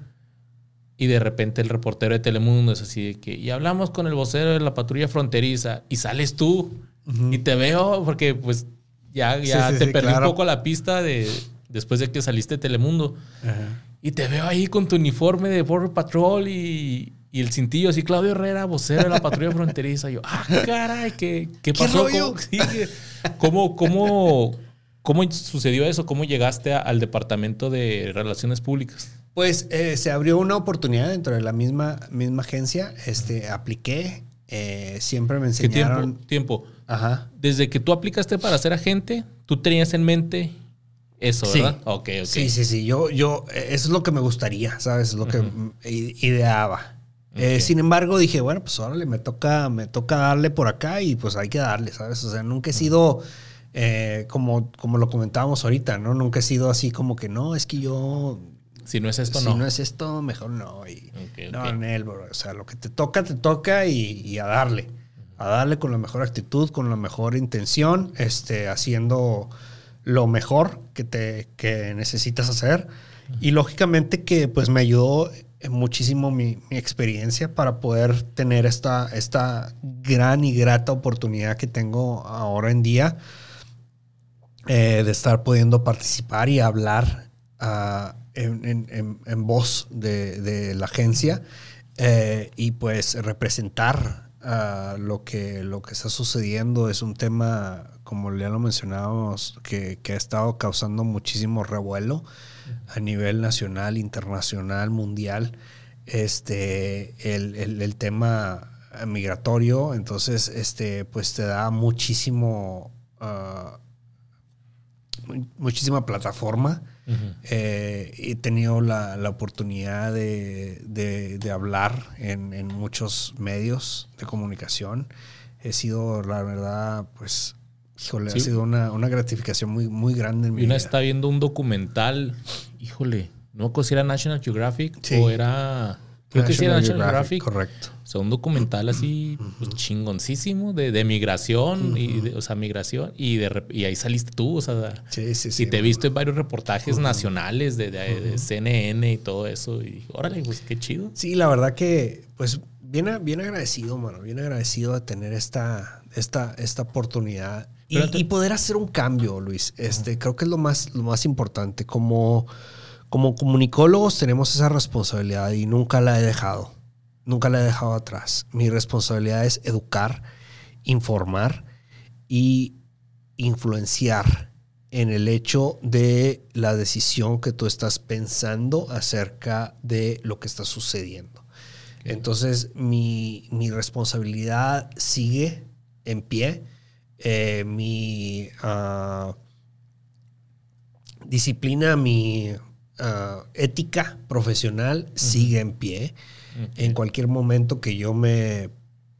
Y de repente el reportero de Telemundo es así de que, y hablamos con el vocero de la patrulla fronteriza. Y sales tú. Y te veo, porque pues ya, ya te perdí un poco la pista de después de que saliste de Telemundo. Y te veo ahí con tu uniforme de Border Patrol y, el cintillo así, Claudio Herrera, vocero de la patrulla fronteriza. Y yo, ah, caray, ¿qué, qué (laughs) pasó? ¿Cómo, cómo, cómo, sucedió eso? ¿Cómo llegaste al departamento de relaciones públicas? Pues eh, se abrió una oportunidad dentro de la misma, misma agencia. Este, apliqué. Eh, siempre me enseñaron. ¿Qué tiempo? tiempo? Ajá. Desde que tú aplicaste para ser agente, tú tenías en mente Eso, Sí. Sí, sí, sí. Yo, yo, eh, eso es lo que me gustaría, ¿sabes? Es lo que ideaba. Eh, sin embargo, dije, bueno, pues órale, me toca, me toca darle por acá y pues hay que darle, ¿sabes? O sea, nunca he sido, eh, como, como lo comentábamos ahorita, ¿no? Nunca he sido así como que, no, es que yo, Si no es esto, si no. no. es esto, mejor no. Y, Ok, no, ok. Nel, bro. O sea, lo que te toca, te toca y, y a darle. A darle con la mejor actitud, con la mejor intención, este, haciendo lo mejor que, te, que necesitas hacer. Y lógicamente que pues me ayudó muchísimo mi, mi experiencia para poder tener esta, esta gran y grata oportunidad que tengo ahora en día eh, de estar pudiendo participar y hablar ah, en, en- en- en voz de, de la agencia eh, y pues representar lo, que, lo que está sucediendo. Es un tema, como ya lo mencionábamos, que, que ha estado causando muchísimo revuelo a nivel nacional, internacional, mundial. Este, el, el- tema migratorio, entonces, este, pues te da muchísimo, ah, mu- muchísima plataforma. Ujú. Eh, he tenido la, la oportunidad de, de- de hablar en, en muchos medios de comunicación. He sido, la verdad, pues, híjole, Sí. ha sido una, una gratificación muy, muy grande en mi Y una vida. está viendo un documental, híjole, no me si era National Geographic Sí. o era... Creo que sí era National Geographic. Correcto. O sea, un documental así pues, chingoncísimo de, de migración, y de- o sea, migración, y, de, y ahí saliste tú, o sea, Sí, sí, sí. y te he visto en varios reportajes nacionales de, de- CNN y todo eso, y órale, pues qué chido. Sí, la verdad que, pues, bien, bien agradecido, mano. Bien agradecido de tener esta, esta, esta oportunidad y, te- y poder hacer un cambio, Luis. Este, creo que es lo más, lo más importante. Como, como comunicólogos tenemos esa responsabilidad y nunca la he dejado. Nunca la he dejado atrás. Mi responsabilidad es educar, informar y influenciar en el hecho de la decisión que tú estás pensando acerca de lo que está sucediendo. Entonces, mi, mi responsabilidad sigue en pie. Eh, mi ah, disciplina, mi ah, ética profesional sigue en pie. En cualquier momento que yo me,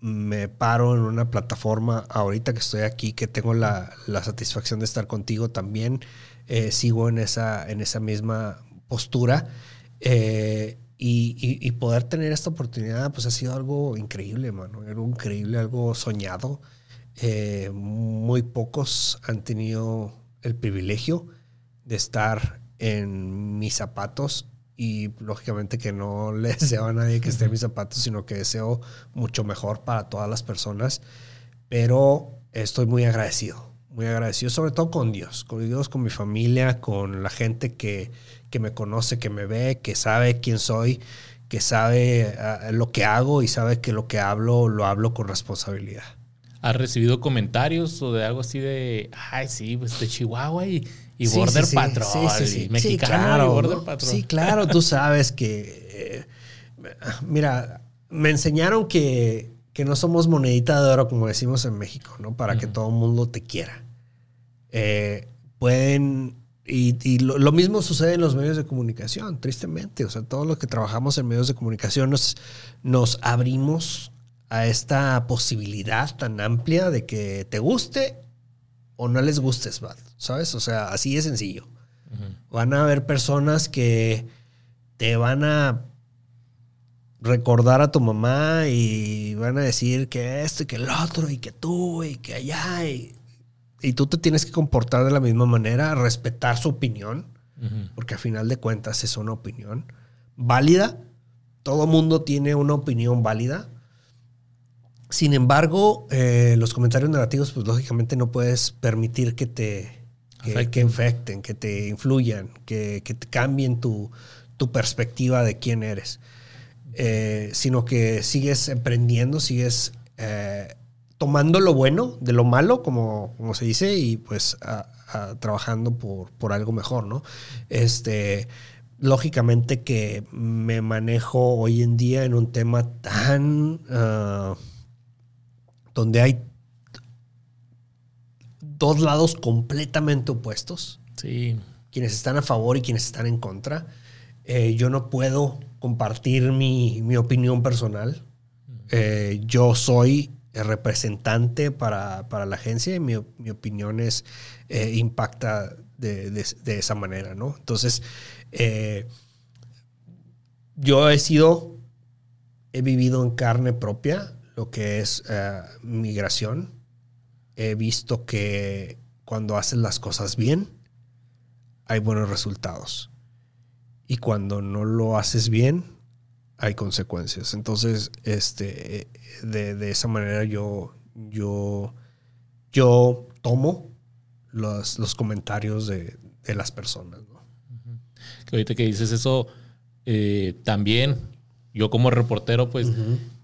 me paro en una plataforma, ahorita que estoy aquí, que tengo la, la satisfacción de estar contigo también, eh, sigo en esa, en esa misma postura. Eh, y, y- y poder tener esta oportunidad, pues ha sido algo increíble, mano. Algo increíble, algo soñado. Eh, muy pocos han tenido el privilegio de estar en mis zapatos y lógicamente que no (laughs) le deseo a nadie que esté en mis zapatos, sino que deseo mucho mejor para todas las personas. Pero estoy muy agradecido, muy agradecido, sobre todo con Dios, con Dios, con mi familia, con la gente que, que me conoce, que me ve, que sabe quién soy, que sabe ah, lo que hago y sabe que lo que hablo lo hablo con responsabilidad. ¿Has recibido comentarios o de algo así de, ay, sí, pues de Chihuahua y, y Sí, Border sí. Patrol, Sí, sí, sí. y mexicano claro, y Border. Patrol? Sí, claro, tú sabes que. eh, mira, me enseñaron que, que no somos monedita de oro, como decimos en México, ¿no? Para que todo el mundo te quiera. Eh, pueden. Y, y lo, lo mismo sucede en los medios de comunicación, tristemente. O sea, todos los que trabajamos en medios de comunicación nos, nos abrimos a esta posibilidad tan amplia de que te guste o no les gustes, vato, ¿sabes? O sea, así de sencillo. Van a haber personas que te van a recordar a tu mamá y van a decir que esto y que el otro y que tú y que allá y, y tú te tienes que comportar de la misma manera, respetar su opinión, porque a final de cuentas es una opinión válida. Todo mundo tiene una opinión válida. Sin embargo, eh, los comentarios negativos, pues lógicamente no puedes permitir que te que, infecten, que te influyan, que, que te cambien tu, tu perspectiva de quién eres. Eh, sino que sigues emprendiendo, sigues eh, tomando lo bueno de lo malo, como, como se dice, y pues a- a- trabajando por, por algo mejor, ¿no? Este, lógicamente que me manejo hoy en día en un tema tan... ah, donde hay dos lados completamente opuestos. Sí. quienes están a favor y quienes están en contra. Eh, yo no puedo compartir mi, mi opinión personal. Eh, yo soy el representante para, para, la agencia y mi, mi opinión es, eh, impacta de, de, de, esa manera, ¿no? Entonces, yo he sido, he vivido en carne propia lo que es migración. He visto que cuando haces las cosas bien, hay buenos resultados. Y cuando no lo haces bien, hay consecuencias. Entonces, este, de, esa manera yo, yo, yo tomo los, los comentarios de, de, las personas. ¿no? Que ahorita que dices eso, eh, también yo como reportero, pues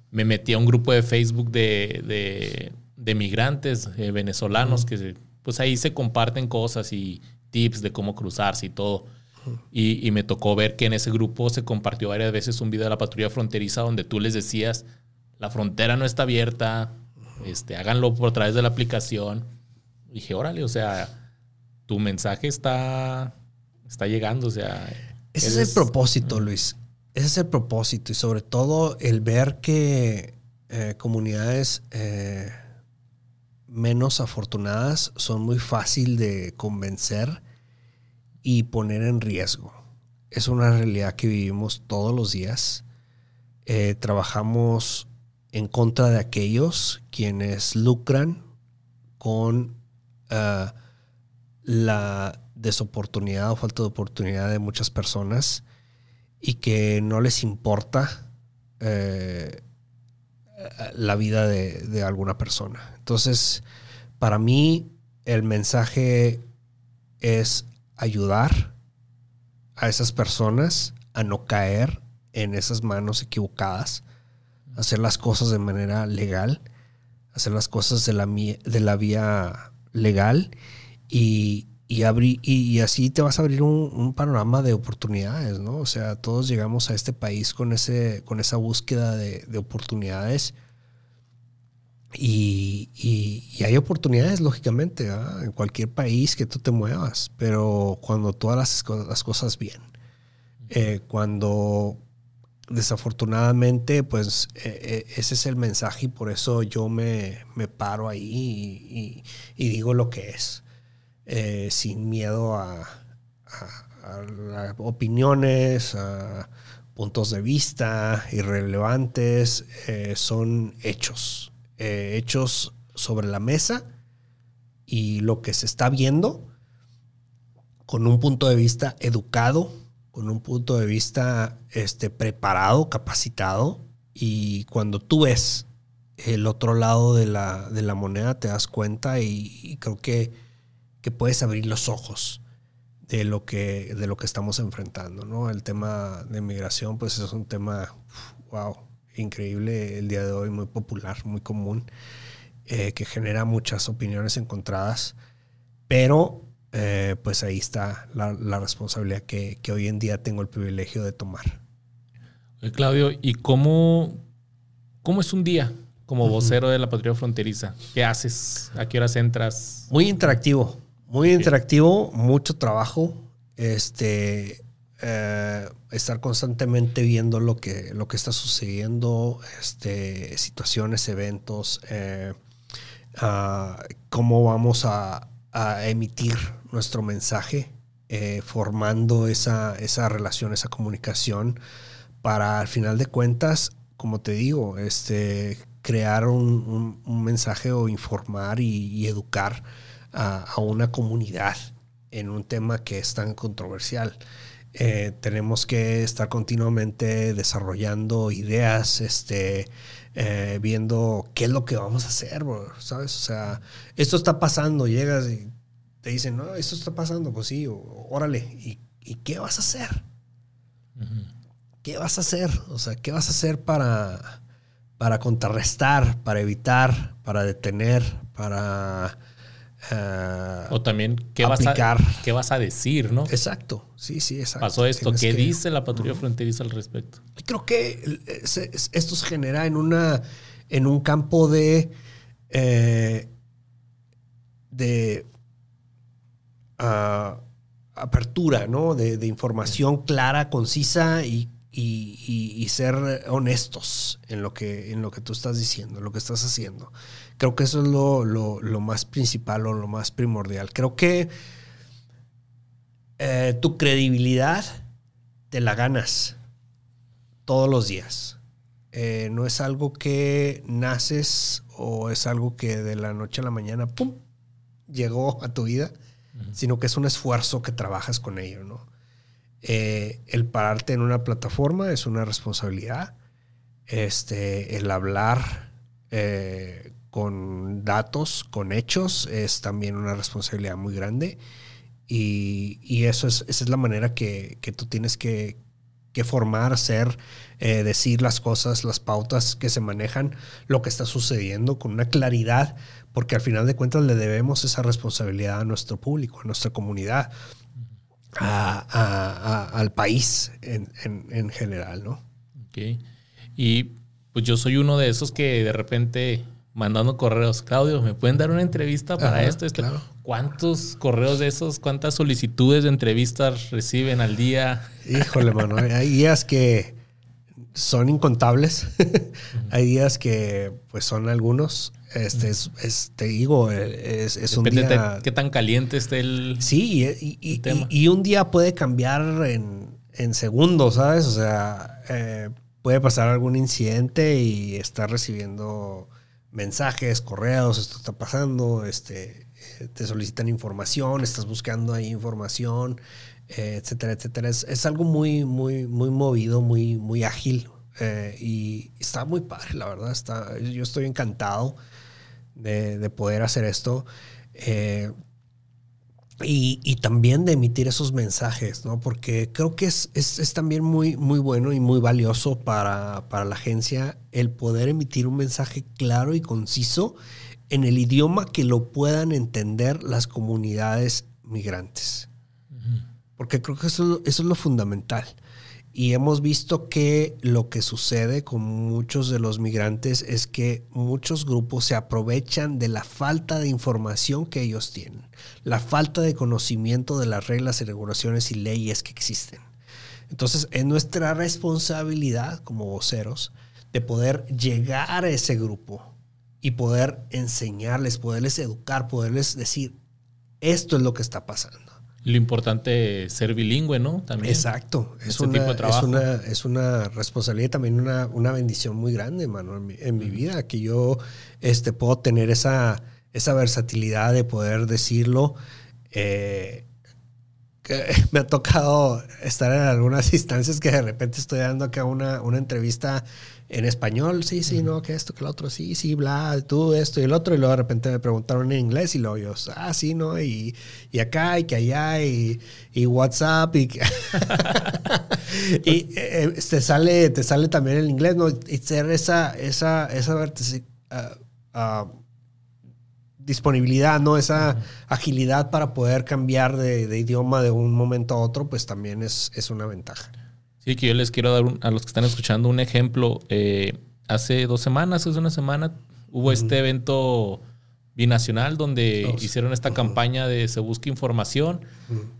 me metí a un grupo de Facebook de, de, de migrantes eh, venezolanos que pues ahí se comparten cosas y tips de cómo cruzarse y todo. Y, me tocó ver que en ese grupo se compartió varias veces un video de la patrulla fronteriza donde tú les decías, la frontera no está abierta, este, háganlo por través de la aplicación. dije, órale, o sea, tu mensaje está, está llegando, o sea... Ese es el propósito, Luis. Ese es el propósito y sobre todo el ver que eh, comunidades... Eh, menos afortunadas son muy fácil de convencer y poner en riesgo. Es una realidad que vivimos todos los días. Eh, trabajamos en contra de aquellos quienes lucran con uh, la desoportunidad o falta de oportunidad de muchas personas y que no les importa eh, la vida de, de, alguna persona. Entonces, para mí, el mensaje es ayudar a esas personas a no caer en esas manos equivocadas, hacer las cosas de manera legal, hacer las cosas de la, de la vía legal y, y, abrir, y, así te vas a abrir un, panorama de oportunidades, ¿no? O sea, todos llegamos a este país con, ese, con esa búsqueda de, de oportunidades. Y, hay oportunidades, lógicamente, en cualquier país que tú te muevas, pero cuando tú hagas las cosas bien, eh, cuando desafortunadamente, pues eh, eh, ese es el mensaje y por eso yo me, me paro ahí y, digo lo que es, sin miedo a, opiniones, a puntos de vista irrelevantes, son hechos eh, hechos sobre la mesa y lo que se está viendo con un punto de vista educado, con un punto de vista este, preparado, capacitado. Y cuando tú ves el otro lado de la, de la moneda, te das cuenta y, creo que, que, puedes abrir los ojos de lo que, de lo que estamos enfrentando. ¿no? El tema de migración, pues es un tema, wow, increíble el día de hoy, muy popular, muy común, eh, que genera muchas opiniones encontradas, pero eh, pues ahí está la, la responsabilidad que, que, hoy en día tengo el privilegio de tomar. Claudio, ¿y cómo, cómo es un día como vocero de la patrulla fronteriza? ¿Qué haces? ¿A qué horas entras? Muy interactivo, muy interactivo, mucho trabajo. Este, eh, estar constantemente viendo lo que, lo que está sucediendo, este, situaciones, eventos, eh, uh, cómo vamos a, a, emitir nuestro mensaje, eh, formando esa, esa relación, esa comunicación, para al final de cuentas, como te digo, este, crear un, un, un mensaje o informar y, y educar a, a una comunidad en un tema que es tan controversial. Eh, tenemos que estar continuamente desarrollando ideas, este, eh, viendo qué es lo que vamos a hacer, ¿sabes? O sea, esto está pasando, llegas y te dicen, no, esto está pasando, pues sí, órale, ¿y, ¿y qué vas a hacer? ¿Qué vas a hacer? O sea, ¿qué vas a hacer para, para contrarrestar, para evitar, para detener, para Uh, o también, ¿qué vas, a, ¿qué vas a decir, no? Exacto, sí, sí, exacto. Pasó esto, ¿qué dice la patrulla fronteriza al respecto? Creo que esto se genera en, una, en un campo de, eh, de uh, apertura, ¿no? De, información clara, concisa y, ser honestos en lo, que, en lo que tú estás diciendo, en lo que estás haciendo. Creo que eso es lo, más principal o lo más primordial. Creo que eh, tu credibilidad te la ganas todos los días. Eh, no es algo que naces o es algo que de la noche a la mañana, ¡pum!, llegó a tu vida sino que es un esfuerzo que trabajas con ello, ¿no? Eh, el pararte en una plataforma es una responsabilidad. Este, el hablar eh, con datos, con hechos, es también una responsabilidad muy grande. Y, eso es, esa es la manera que, tú tienes que, formar, hacer, eh, decir las cosas, las pautas que se manejan, lo que está sucediendo con una claridad, porque al final de cuentas le debemos esa responsabilidad a nuestro público, a nuestra comunidad, al país en, general, ¿no? Ok. Y pues yo soy uno de esos que de repente mandando correos, Claudio, ¿me pueden dar una entrevista para esto? Claro. ¿Cuántos correos de esos, cuántas solicitudes de entrevistas reciben al día? Híjole, mano, hay días que son incontables, hay días que pues son algunos, este es, te digo, es, es un día. De qué tan caliente esté el. Sí, y, y, un día puede cambiar en, en segundos, ¿sabes? O sea, eh, puede pasar algún incidente y estar recibiendo mensajes, correos, esto está pasando, este, eh, te solicitan información, estás buscando ahí información, eh, etcétera, etcétera. Es, es, algo muy, muy, muy movido, muy, muy ágil. y está muy padre, la verdad. Está, yo estoy encantado de, poder hacer esto. Eh, y, también de emitir esos mensajes, ¿no? Porque creo que es, es, también muy, muy bueno y muy valioso para, para, la agencia el poder emitir un mensaje claro y conciso en el idioma que lo puedan entender las comunidades migrantes. Porque creo que eso, eso es lo fundamental. Y hemos visto que lo que sucede con muchos de los migrantes es que muchos grupos se aprovechan de la falta de información que ellos tienen, la falta de conocimiento de las reglas y regulaciones y leyes que existen. Entonces es nuestra responsabilidad como voceros de poder llegar a ese grupo y poder enseñarles, poderles educar, poderles decir, esto es lo que está pasando. Lo importante es ser bilingüe, ¿no? También. Exacto. Es, una, es, una, es una responsabilidad y también una, una bendición muy grande, mano, en mi, vida, que yo este, puedo tener esa, esa versatilidad de poder decirlo. Eh, que (laughs) me ha tocado estar en algunas (laughs) instancias que de repente estoy dando acá una, una entrevista en español, sí, sí, no, que esto, que lo otro, sí, sí, bla, tú, esto y el otro, y luego de repente me preguntaron en inglés y luego yo, ah, sí, no, y, y acá y que allá y, y WhatsApp y, (laughs) (laughs) y eh, te, sale, te sale también el inglés, ¿no? Y ser esa, esa, esa uh, disponibilidad, ¿no? Esa agilidad para poder cambiar de, de, idioma de un momento a otro, pues también es, es una ventaja. Sí, que yo les quiero dar a los que están escuchando un ejemplo. Eh, hace dos semanas, hace una semana, hubo este evento binacional donde hicieron esta campaña de Se Busca Información,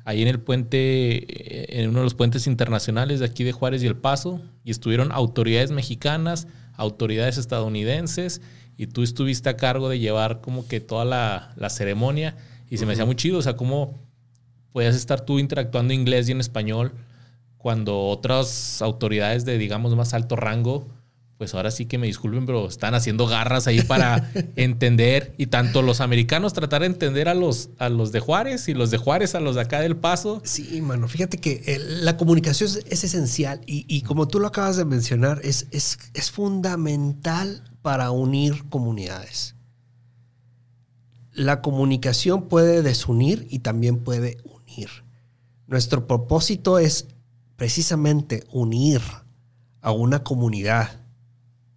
ahí en el puente, eh, en uno de los puentes internacionales de aquí de Juárez y El Paso, y estuvieron autoridades mexicanas, autoridades estadounidenses, y tú estuviste a cargo de llevar como que toda la, ceremonia, y se me hacía muy chido, o sea, cómo podías estar tú interactuando en inglés y en español cuando otras autoridades de, digamos, más alto rango, pues ahora sí que me disculpen, pero están haciendo garras ahí para (laughs) entender y tanto los americanos tratar de entender a los, a los de Juárez y los de Juárez a los de acá del Paso. Sí, mano, fíjate que la comunicación es, esencial y, como tú lo acabas de mencionar, es, es, es fundamental para unir comunidades. La comunicación puede desunir y también puede unir. Nuestro propósito es precisamente unir a una comunidad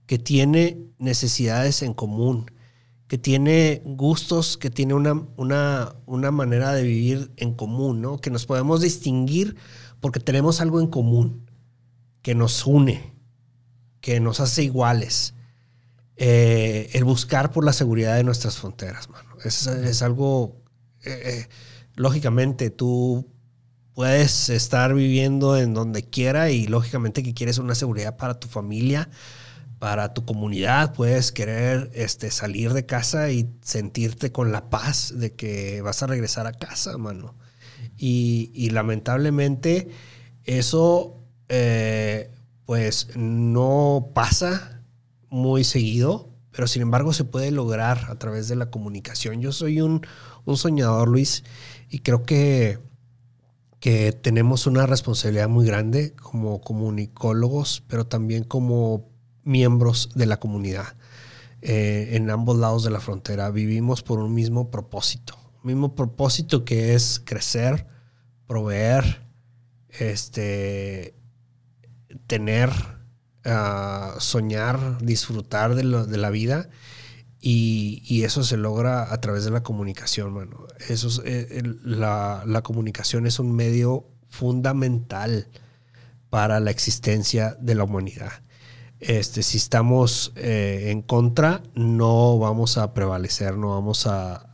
que tiene necesidades en común, que tiene gustos, que tiene una, una, una, manera de vivir en común, ¿no? Que nos podemos distinguir porque tenemos algo en común, que nos une, que nos hace iguales. Eh, el buscar por la seguridad de nuestras fronteras, mano. Es, es algo, eh, eh, lógicamente, tú puedes estar viviendo en donde quiera y lógicamente que quieres una seguridad para tu familia, para tu comunidad, puedes querer este, salir de casa y sentirte con la paz de que vas a regresar a casa, mano. Y, lamentablemente eso eh, pues no pasa muy seguido, pero sin embargo se puede lograr a través de la comunicación. Yo soy un, un soñador, Luis, y creo que que tenemos una responsabilidad muy grande como comunicólogos, pero también como miembros de la comunidad. Eh, en ambos lados de la frontera vivimos por un mismo propósito, mismo propósito que es crecer, proveer, este, tener, ah, soñar, disfrutar de la vida y, eso se logra a través de la comunicación, mano. Eso eh, la, comunicación es un medio fundamental para la existencia de la humanidad. Este, si estamos eh, en contra, no vamos a prevalecer, no vamos a,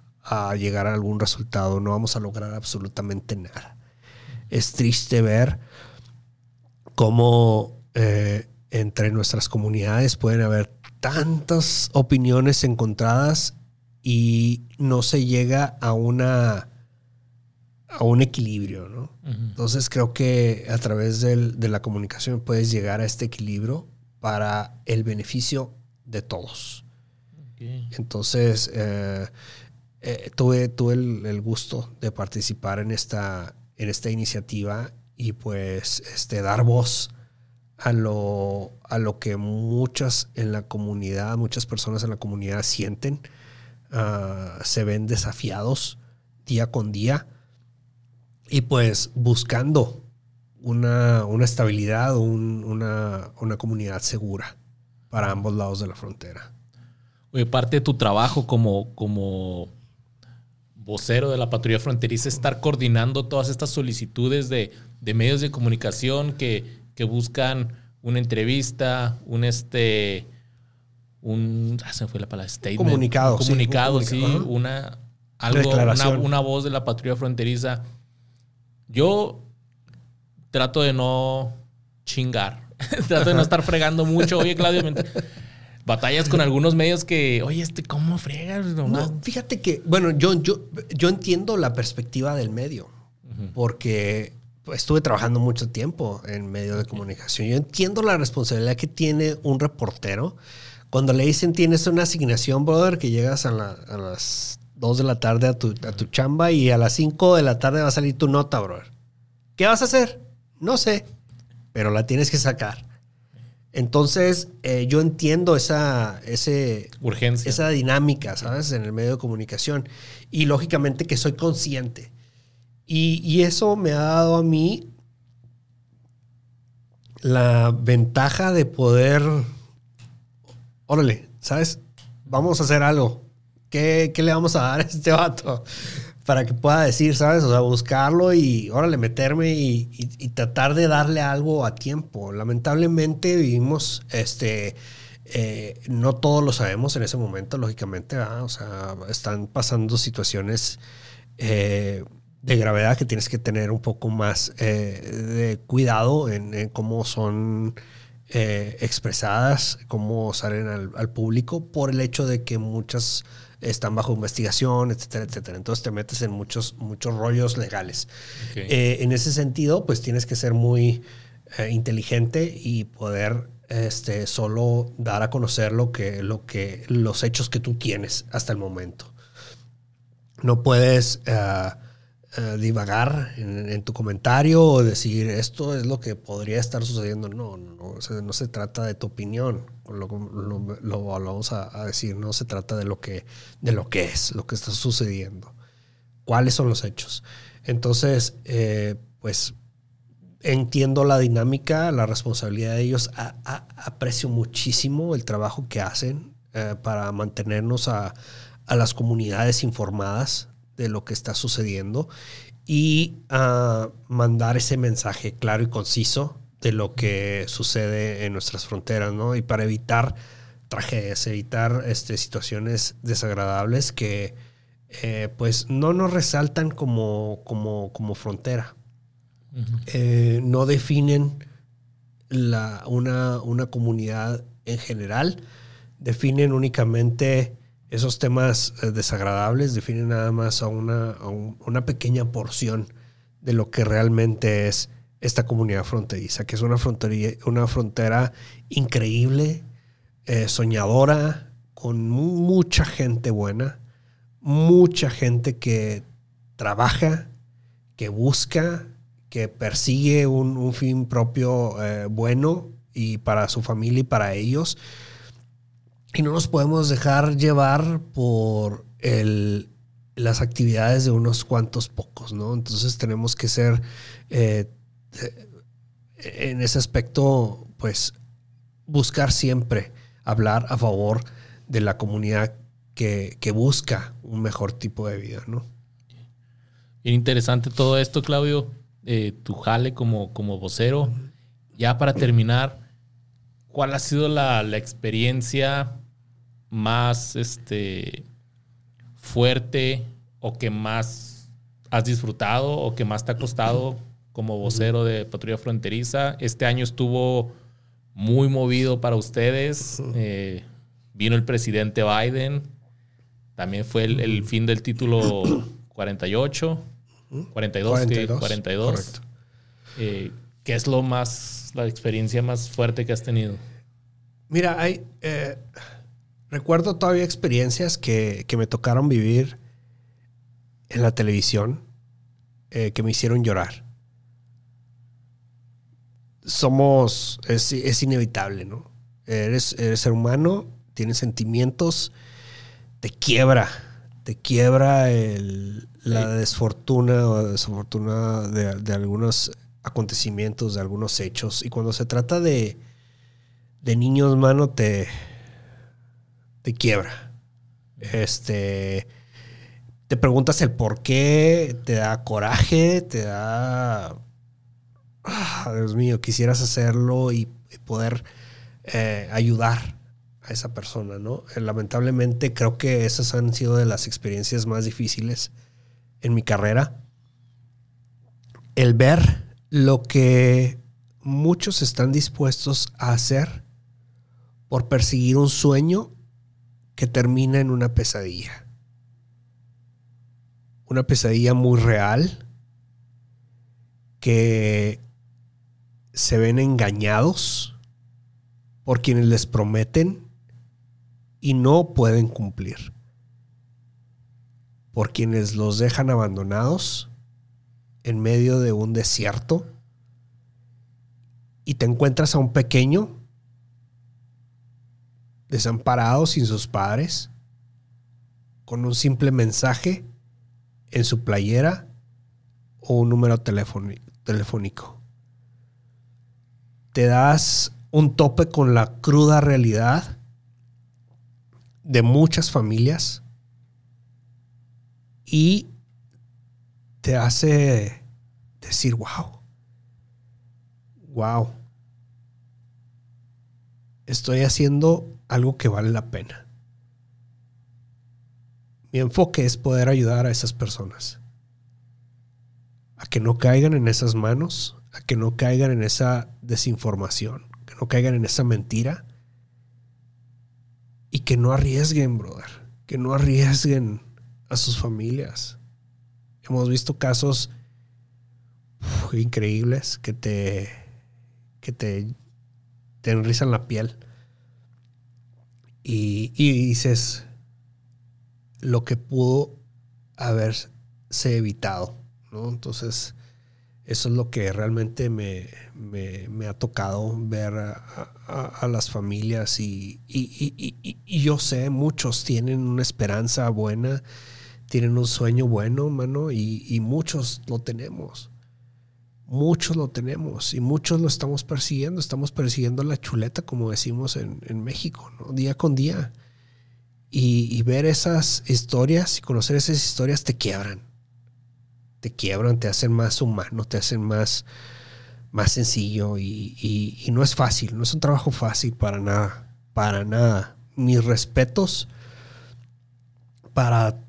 llegar a algún resultado, no vamos a lograr absolutamente nada. Es triste ver cómo eh, entre nuestras comunidades pueden haber tantas opiniones encontradas y no se llega a una a un equilibrio, ¿no? Entonces creo que a través de la comunicación puedes llegar a este equilibrio para el beneficio de todos. Entonces eh, eh, tuve, tuve el, gusto de participar en esta, en esta iniciativa y pues este, dar voz a lo, a lo que muchas en la comunidad, muchas personas en la comunidad sienten, ah, se ven desafiados día con día y pues buscando una, estabilidad, una, comunidad segura para ambos lados de la frontera. Oye, parte de tu trabajo como, como vocero de la patrulla fronteriza es estar coordinando todas estas solicitudes de, de medios de comunicación que que buscan una entrevista, un este, un, ah, se fue la palabra, statement. Comunicado. comunicado, sí, una, algo, una, voz de la patrulla fronteriza. Yo trato de no chingar, (laughs) trato de no estar fregando mucho. Oye, Claudio, batallas con algunos medios que, oye, este, ¿cómo fregas? No, fíjate que, bueno, yo, yo, yo entiendo la perspectiva del medio, porque estuve trabajando mucho tiempo en medio de comunicación. Yo entiendo la responsabilidad que tiene un reportero cuando le dicen tienes una asignación, brother, que llegas a, las 2 de la tarde a tu, chamba y a las 5 de la tarde va a salir tu nota, brother. ¿Qué vas a hacer? No sé, pero la tienes que sacar. Entonces, eh, yo entiendo esa, ese, Urgencia. esa dinámica, ¿sabes? En el medio de comunicación. Y lógicamente que soy consciente y, eso me ha dado a mí la ventaja de poder, órale, ¿sabes? Vamos a hacer algo. ¿Qué, le vamos a dar a este vato? Para que pueda decir, ¿sabes? O sea, buscarlo y, órale, meterme y, tratar de darle algo a tiempo. Lamentablemente vivimos, este, eh, no todos lo sabemos en ese momento, lógicamente, O sea, están pasando situaciones eh, de gravedad que tienes que tener un poco más eh, de cuidado en, cómo son eh, expresadas, cómo salen al, público, por el hecho de que muchas están bajo investigación, etcétera, etcétera. Entonces te metes en muchos, muchos rollos legales. Eh, en ese sentido, pues tienes que ser muy inteligente y poder este, solo dar a conocer lo que, lo que, los hechos que tú tienes hasta el momento. No puedes eh, divagar en, tu comentario o decir esto es lo que podría estar sucediendo. No, no, no se trata de tu opinión, lo, lo, vamos a, decir, no se trata de lo, que, de lo que es, lo que está sucediendo. ¿Cuáles son los hechos? Entonces, eh, pues entiendo la dinámica, la responsabilidad de ellos, aprecio muchísimo el trabajo que hacen eh, para mantenernos a, a las comunidades informadas de lo que está sucediendo y uh, mandar ese mensaje claro y conciso de lo que sucede en nuestras fronteras, ¿no? Y para evitar tragedias, evitar este, situaciones desagradables que eh, pues no nos resaltan como, como, como frontera. eh, no definen la, una, una, comunidad en general, definen únicamente esos temas eh, desagradables, definen nada más a una, una pequeña porción de lo que realmente es esta comunidad fronteriza, que es una, una frontera increíble, eh, soñadora, con mucha gente buena, mucha gente que trabaja, que busca, que persigue un, fin propio eh, bueno y para su familia y para ellos. Y no nos podemos dejar llevar por el, las actividades de unos cuantos pocos, ¿no? Entonces tenemos que ser, eh, en ese aspecto, pues, buscar siempre hablar a favor de la comunidad que, busca un mejor tipo de vida, ¿no? Interesante todo esto, Claudio. Eh, tu jale como, como vocero. Ya para terminar, ¿cuál ha sido la, experiencia más este, fuerte o que más has disfrutado o que más te ha costado como vocero de Patrulla Fronteriza? Este año estuvo muy movido para ustedes. Eh, vino el presidente Biden. También fue el, fin del título 48. 42, 42. 42. Eh, ¿Qué es lo más, la experiencia más fuerte que has tenido? Mira, hay, eh, recuerdo todavía experiencias que, me tocaron vivir en la televisión que me hicieron llorar somos, es, inevitable, ¿no? Eres, ser humano, tienes sentimientos, te quiebra, te quiebra la desfortuna o desafortuna de, algunos acontecimientos, de algunos hechos. Y cuando se trata de, de niños, mano, te, te quiebra. Este, te preguntas el por qué, te da coraje, te da Ah, Dios mío, quisieras hacerlo y, poder eh, ayudar a esa persona, ¿no? Eh, lamentablemente creo que esas han sido de las experiencias más difíciles en mi carrera. El ver lo que muchos están dispuestos a hacer por perseguir un sueño que termina en una pesadilla. Una pesadilla muy real que se ven engañados por quienes les prometen y no pueden cumplir. Por quienes los dejan abandonados en medio de un desierto y te encuentras a un pequeño desamparado sin sus padres, con un simple mensaje en su playera o un número telefónico. Te das un tope con la cruda realidad de muchas familias y te hace decir, wow, wow, estoy haciendo algo que vale la pena. Mi enfoque es poder ayudar a esas personas a que no caigan en esas manos, a que no caigan en esa desinformación, que no caigan en esa mentira y que no arriesguen, brother, que no arriesguen a sus familias. Hemos visto casos increíbles que te que te, te enrizan la piel y, y dices lo que pudo haberse evitado, ¿no? Entonces, eso es lo que realmente me, ha tocado ver a, las familias y, yo sé, muchos tienen una esperanza buena, tienen un sueño bueno, mano, y, muchos lo tenemos. Muchos lo tenemos y muchos lo estamos persiguiendo. Estamos persiguiendo la chuleta, como decimos en, México, día con día. y ver esas historias y conocer esas historias te quiebran te quiebran, te hacen más humano, te hacen más, más sencillo y, no es fácil, no es un trabajo fácil para nada, para nada. Mis respetos para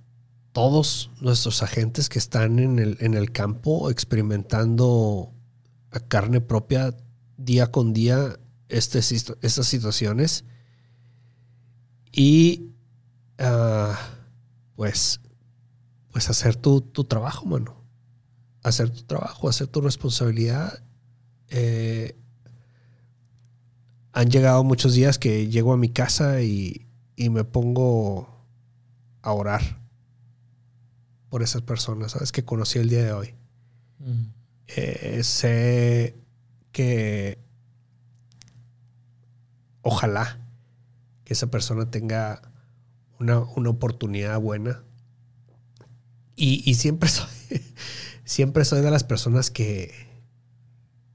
todos nuestros agentes que están en el, en el campo experimentando a carne propia día con día este, estas situaciones. Y ah, pues, pues hacer tu, tu, trabajo, mano. Hacer tu trabajo, hacer tu responsabilidad. Eh, han llegado muchos días que llego a mi casa y, y me pongo a orar por esas personas, ¿sabes? Que conocí el día de hoy. Mm. Eh, sé que ojalá que esa persona tenga una, oportunidad buena. Y, siempre (laughs) soy, siempre soy de las personas que,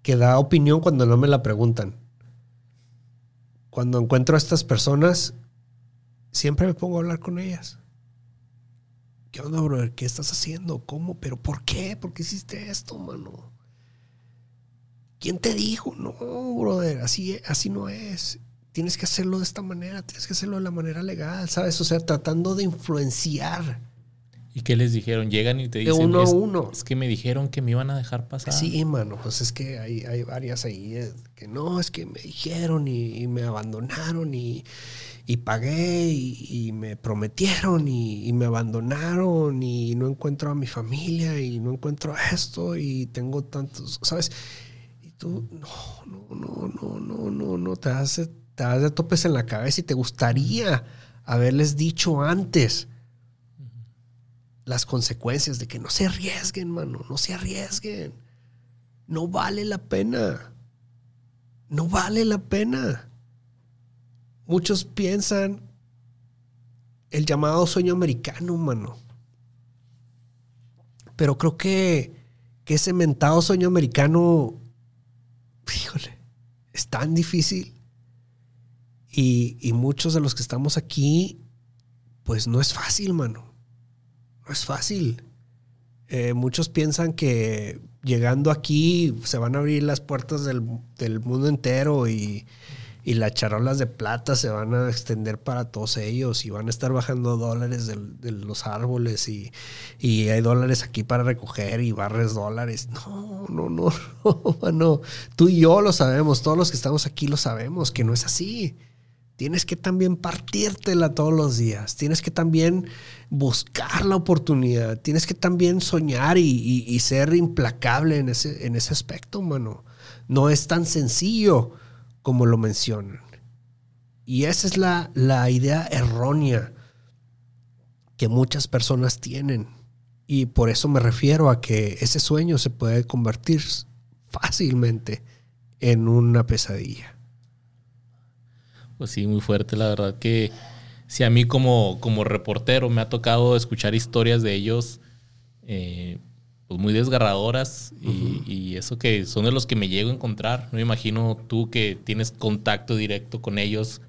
que da opinión cuando no me la preguntan. Cuando encuentro a estas personas, siempre me pongo a hablar con ellas. ¿Qué estás haciendo? ¿Cómo? ¿Pero por qué? ¿Por qué hiciste esto, mano? ¿Quién te dijo? No, brother, así, así no es. Tienes que hacerlo de esta manera, tienes que hacerlo de la manera legal, ¿sabes? O sea, tratando de influenciar. ¿Y qué les dijeron? Llegan y te dicen. De uno a uno. Es que me dijeron que me iban a dejar pasar. Sí, mano, pues es que hay, hay varias ahí eh, que no, es que me dijeron y me abandonaron y, y pagué y, me prometieron y, me abandonaron y no encuentro a mi familia y no encuentro esto y tengo tantos, ¿sabes? Y tú, no, no, no, no, no, no, no, te das, te das de topes en la cabeza y te gustaría haberles dicho antes las consecuencias de que no se arriesguen, mano, no se arriesguen. No vale la pena. No vale la pena. Muchos piensan el llamado sueño americano, mano. Pero creo que, que ese mentado sueño americano, híjole, es tan difícil. Y, muchos de los que estamos aquí, pues no es fácil, mano. Es fácil. Eh, muchos piensan que llegando aquí se van a abrir las puertas del, del mundo entero y, y las charolas de plata se van a extender para todos ellos y van a estar bajando dólares de, los árboles y, hay dólares aquí para recoger y barres dólares. No, no, no, (laughs) no, no. Tú y yo lo sabemos, todos los que estamos aquí lo sabemos, que no es así. Tienes que también partírtela todos los días. Tienes que también buscar la oportunidad. Tienes que también soñar y, ser implacable en ese, en ese aspecto, mano. No es tan sencillo como lo mencionan. Y esa es la, la idea errónea que muchas personas tienen. Y por eso me refiero a que ese sueño se puede convertir fácilmente en una pesadilla. Pues sí, muy fuerte. La verdad que si a mí como, como reportero me ha tocado escuchar historias de ellos, eh, pues muy desgarradoras y, eso que son de los que me llego a encontrar. No me imagino tú que tienes contacto directo con ellos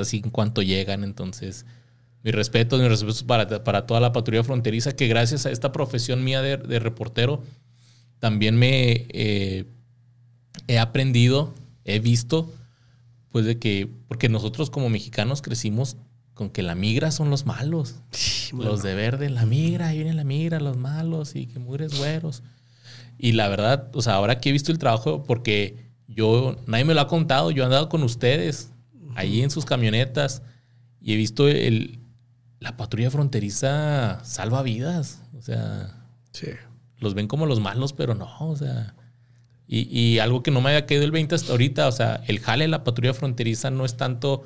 así en cuanto llegan. Entonces, mi respeto, mi respeto para, para toda la patrulla fronteriza que gracias a esta profesión mía de, reportero también me eh, he aprendido, he visto, pues de que, porque nosotros como mexicanos crecimos con que la migra son los malos. (laughs) Los de verde, la migra, ahí viene la migra, los malos y que mugres güeros. Y la verdad, o sea, ahora que he visto el trabajo, porque yo, nadie me lo ha contado, yo he andado con ustedes ahí en sus camionetas y he visto el, la patrulla fronteriza salva vidas. O sea, los ven como los malos, pero no, o sea. Y, y algo que no me haya caído el 20 hasta ahorita, o sea, el jale de la patrulla fronteriza no es tanto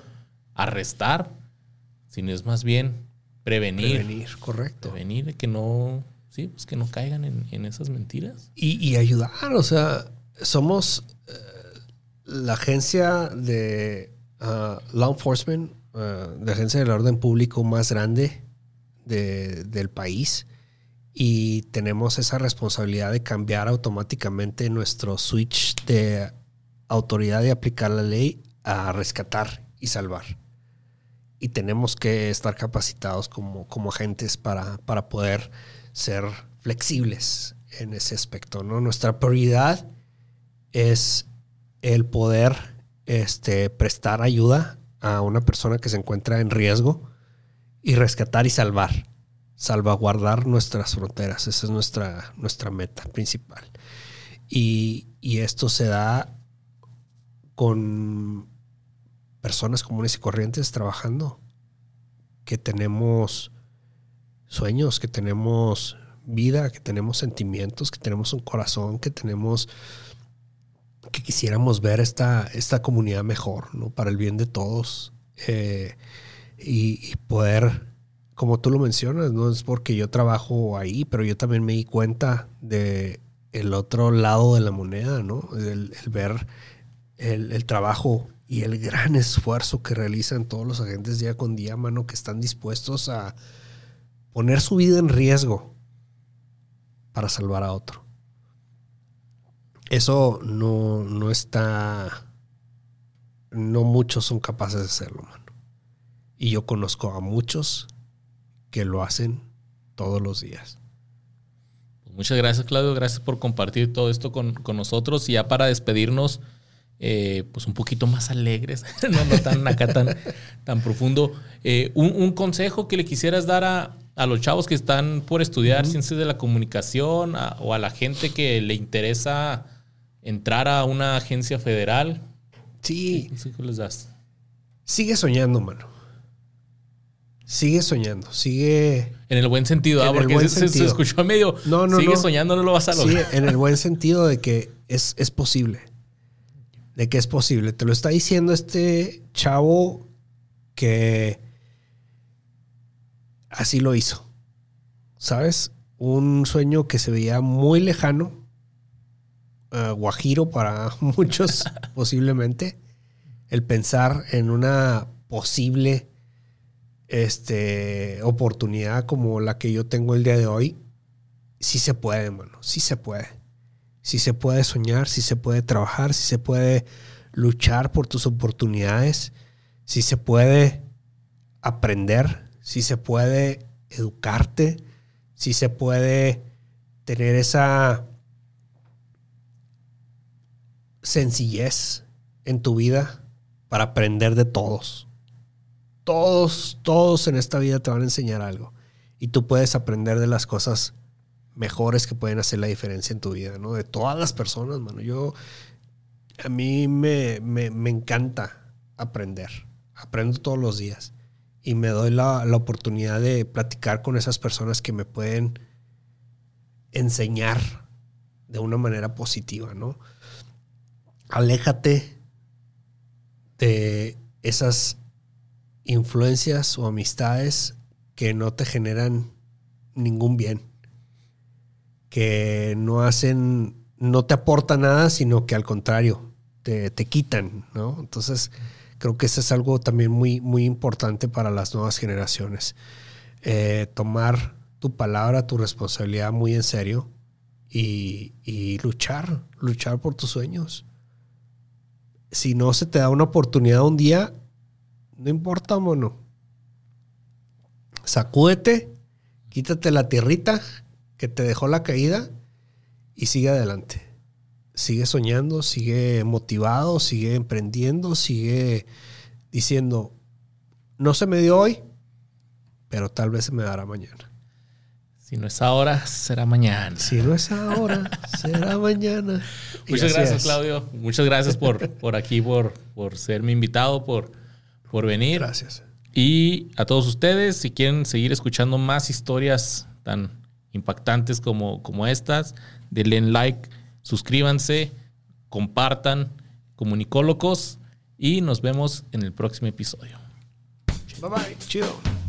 arrestar, sino es más bien prevenir. Prevenir, correcto. Prevenir que no, sí, pues que no caigan en, esas mentiras. Y, ayudar, o sea, somos eh, la agencia de uh, law enforcement, uh, la agencia del orden público más grande del país y tenemos esa responsabilidad de cambiar automáticamente nuestro switch de autoridad de aplicar la ley a rescatar y salvar y tenemos que estar capacitados como, como agentes para, para poder ser flexibles en ese aspecto. ¿no? Nuestra prioridad es el poder este, prestar ayuda a una persona que se encuentra en riesgo y rescatar y salvar. salvaguardar nuestras fronteras. Esa es nuestra, nuestra meta principal. Y, y esto se da con personas comunes y corrientes trabajando, que tenemos sueños, que tenemos vida, que tenemos sentimientos, que tenemos un corazón, que tenemos que quisiéramos ver esta, esta comunidad mejor, ¿no? Para el bien de todos. Eh, y, poder, como tú lo mencionas, no es porque yo trabajo ahí, pero yo también me di cuenta de el otro lado de la moneda, ¿no? El, ver el, el, trabajo y el gran esfuerzo que realizan todos los agentes día con día, mano, que están dispuestos a poner su vida en riesgo para salvar a otro. Eso no, no está. No muchos son capaces de hacerlo, mano. Y yo conozco a muchos que lo hacen todos los días. Muchas gracias, Claudio. Gracias por compartir todo esto con, nosotros. Y ya para despedirnos, eh, pues un poquito más alegres, (laughs) no, tan acá tan, tan profundo. Eh, un, consejo que le quisieras dar a, a los chavos que están por estudiar ciencias de la comunicación o a la gente que le interesa entrar a una agencia federal? Sí. ¿Qué les das? Sigue soñando, mano. Sigue soñando, sigue... En el buen sentido, ¿ah? porque se, se, escuchó medio... No, no, sigue soñando, no lo vas a lograr. Sí, en el buen sentido de que es, es posible. De que es posible. Te lo está diciendo este chavo que así lo hizo. ¿Sabes? Un sueño que se veía muy lejano, uh, guajiro para (laughs) muchos (laughs) posiblemente, el pensar en una posible este, oportunidad como la que yo tengo el día de hoy, sí se puede, hermano, sí se puede. Sí se puede soñar, sí se puede trabajar, sí se puede luchar por tus oportunidades, sí se puede aprender, sí se puede educarte, sí se puede tener esa sencillez en tu vida para aprender de todos. Todos, todos en esta vida te van a enseñar algo. Y tú puedes aprender de las cosas mejores que pueden hacer la diferencia en tu vida, ¿no? De todas las personas, mano. Yo, a mí me, me, me encanta aprender. Aprendo todos los días y me doy la, oportunidad de platicar con esas personas que me pueden enseñar de una manera positiva, ¿no? Aléjate de esas influencias o amistades que no te generan ningún bien, que no hacen, no te aportan nada, sino que al contrario, te, te quitan, ¿no? Entonces, Creo que eso es algo también muy, muy importante para las nuevas generaciones. Eh, tomar tu palabra, tu responsabilidad muy en serio y, luchar, luchar por tus sueños. Si no se te da una oportunidad un día, no importa, mono. Sacúdete, quítate la tierrita que te dejó la caída y sigue adelante sigue soñando, sigue motivado, sigue emprendiendo, sigue diciendo, no se me dio hoy, pero tal vez se me dará mañana. Si no es ahora, será mañana. Si no es ahora, (laughs) será mañana. Muchas gracias, Claudio. Muchas gracias por, por aquí, por, por ser mi invitado, por, por venir. Gracias. Y a todos ustedes, si quieren seguir escuchando más historias tan impactantes como, como estas, denle like suscríbanse, compartan, comunicólogos y nos vemos en el próximo episodio. Bye bye, chido.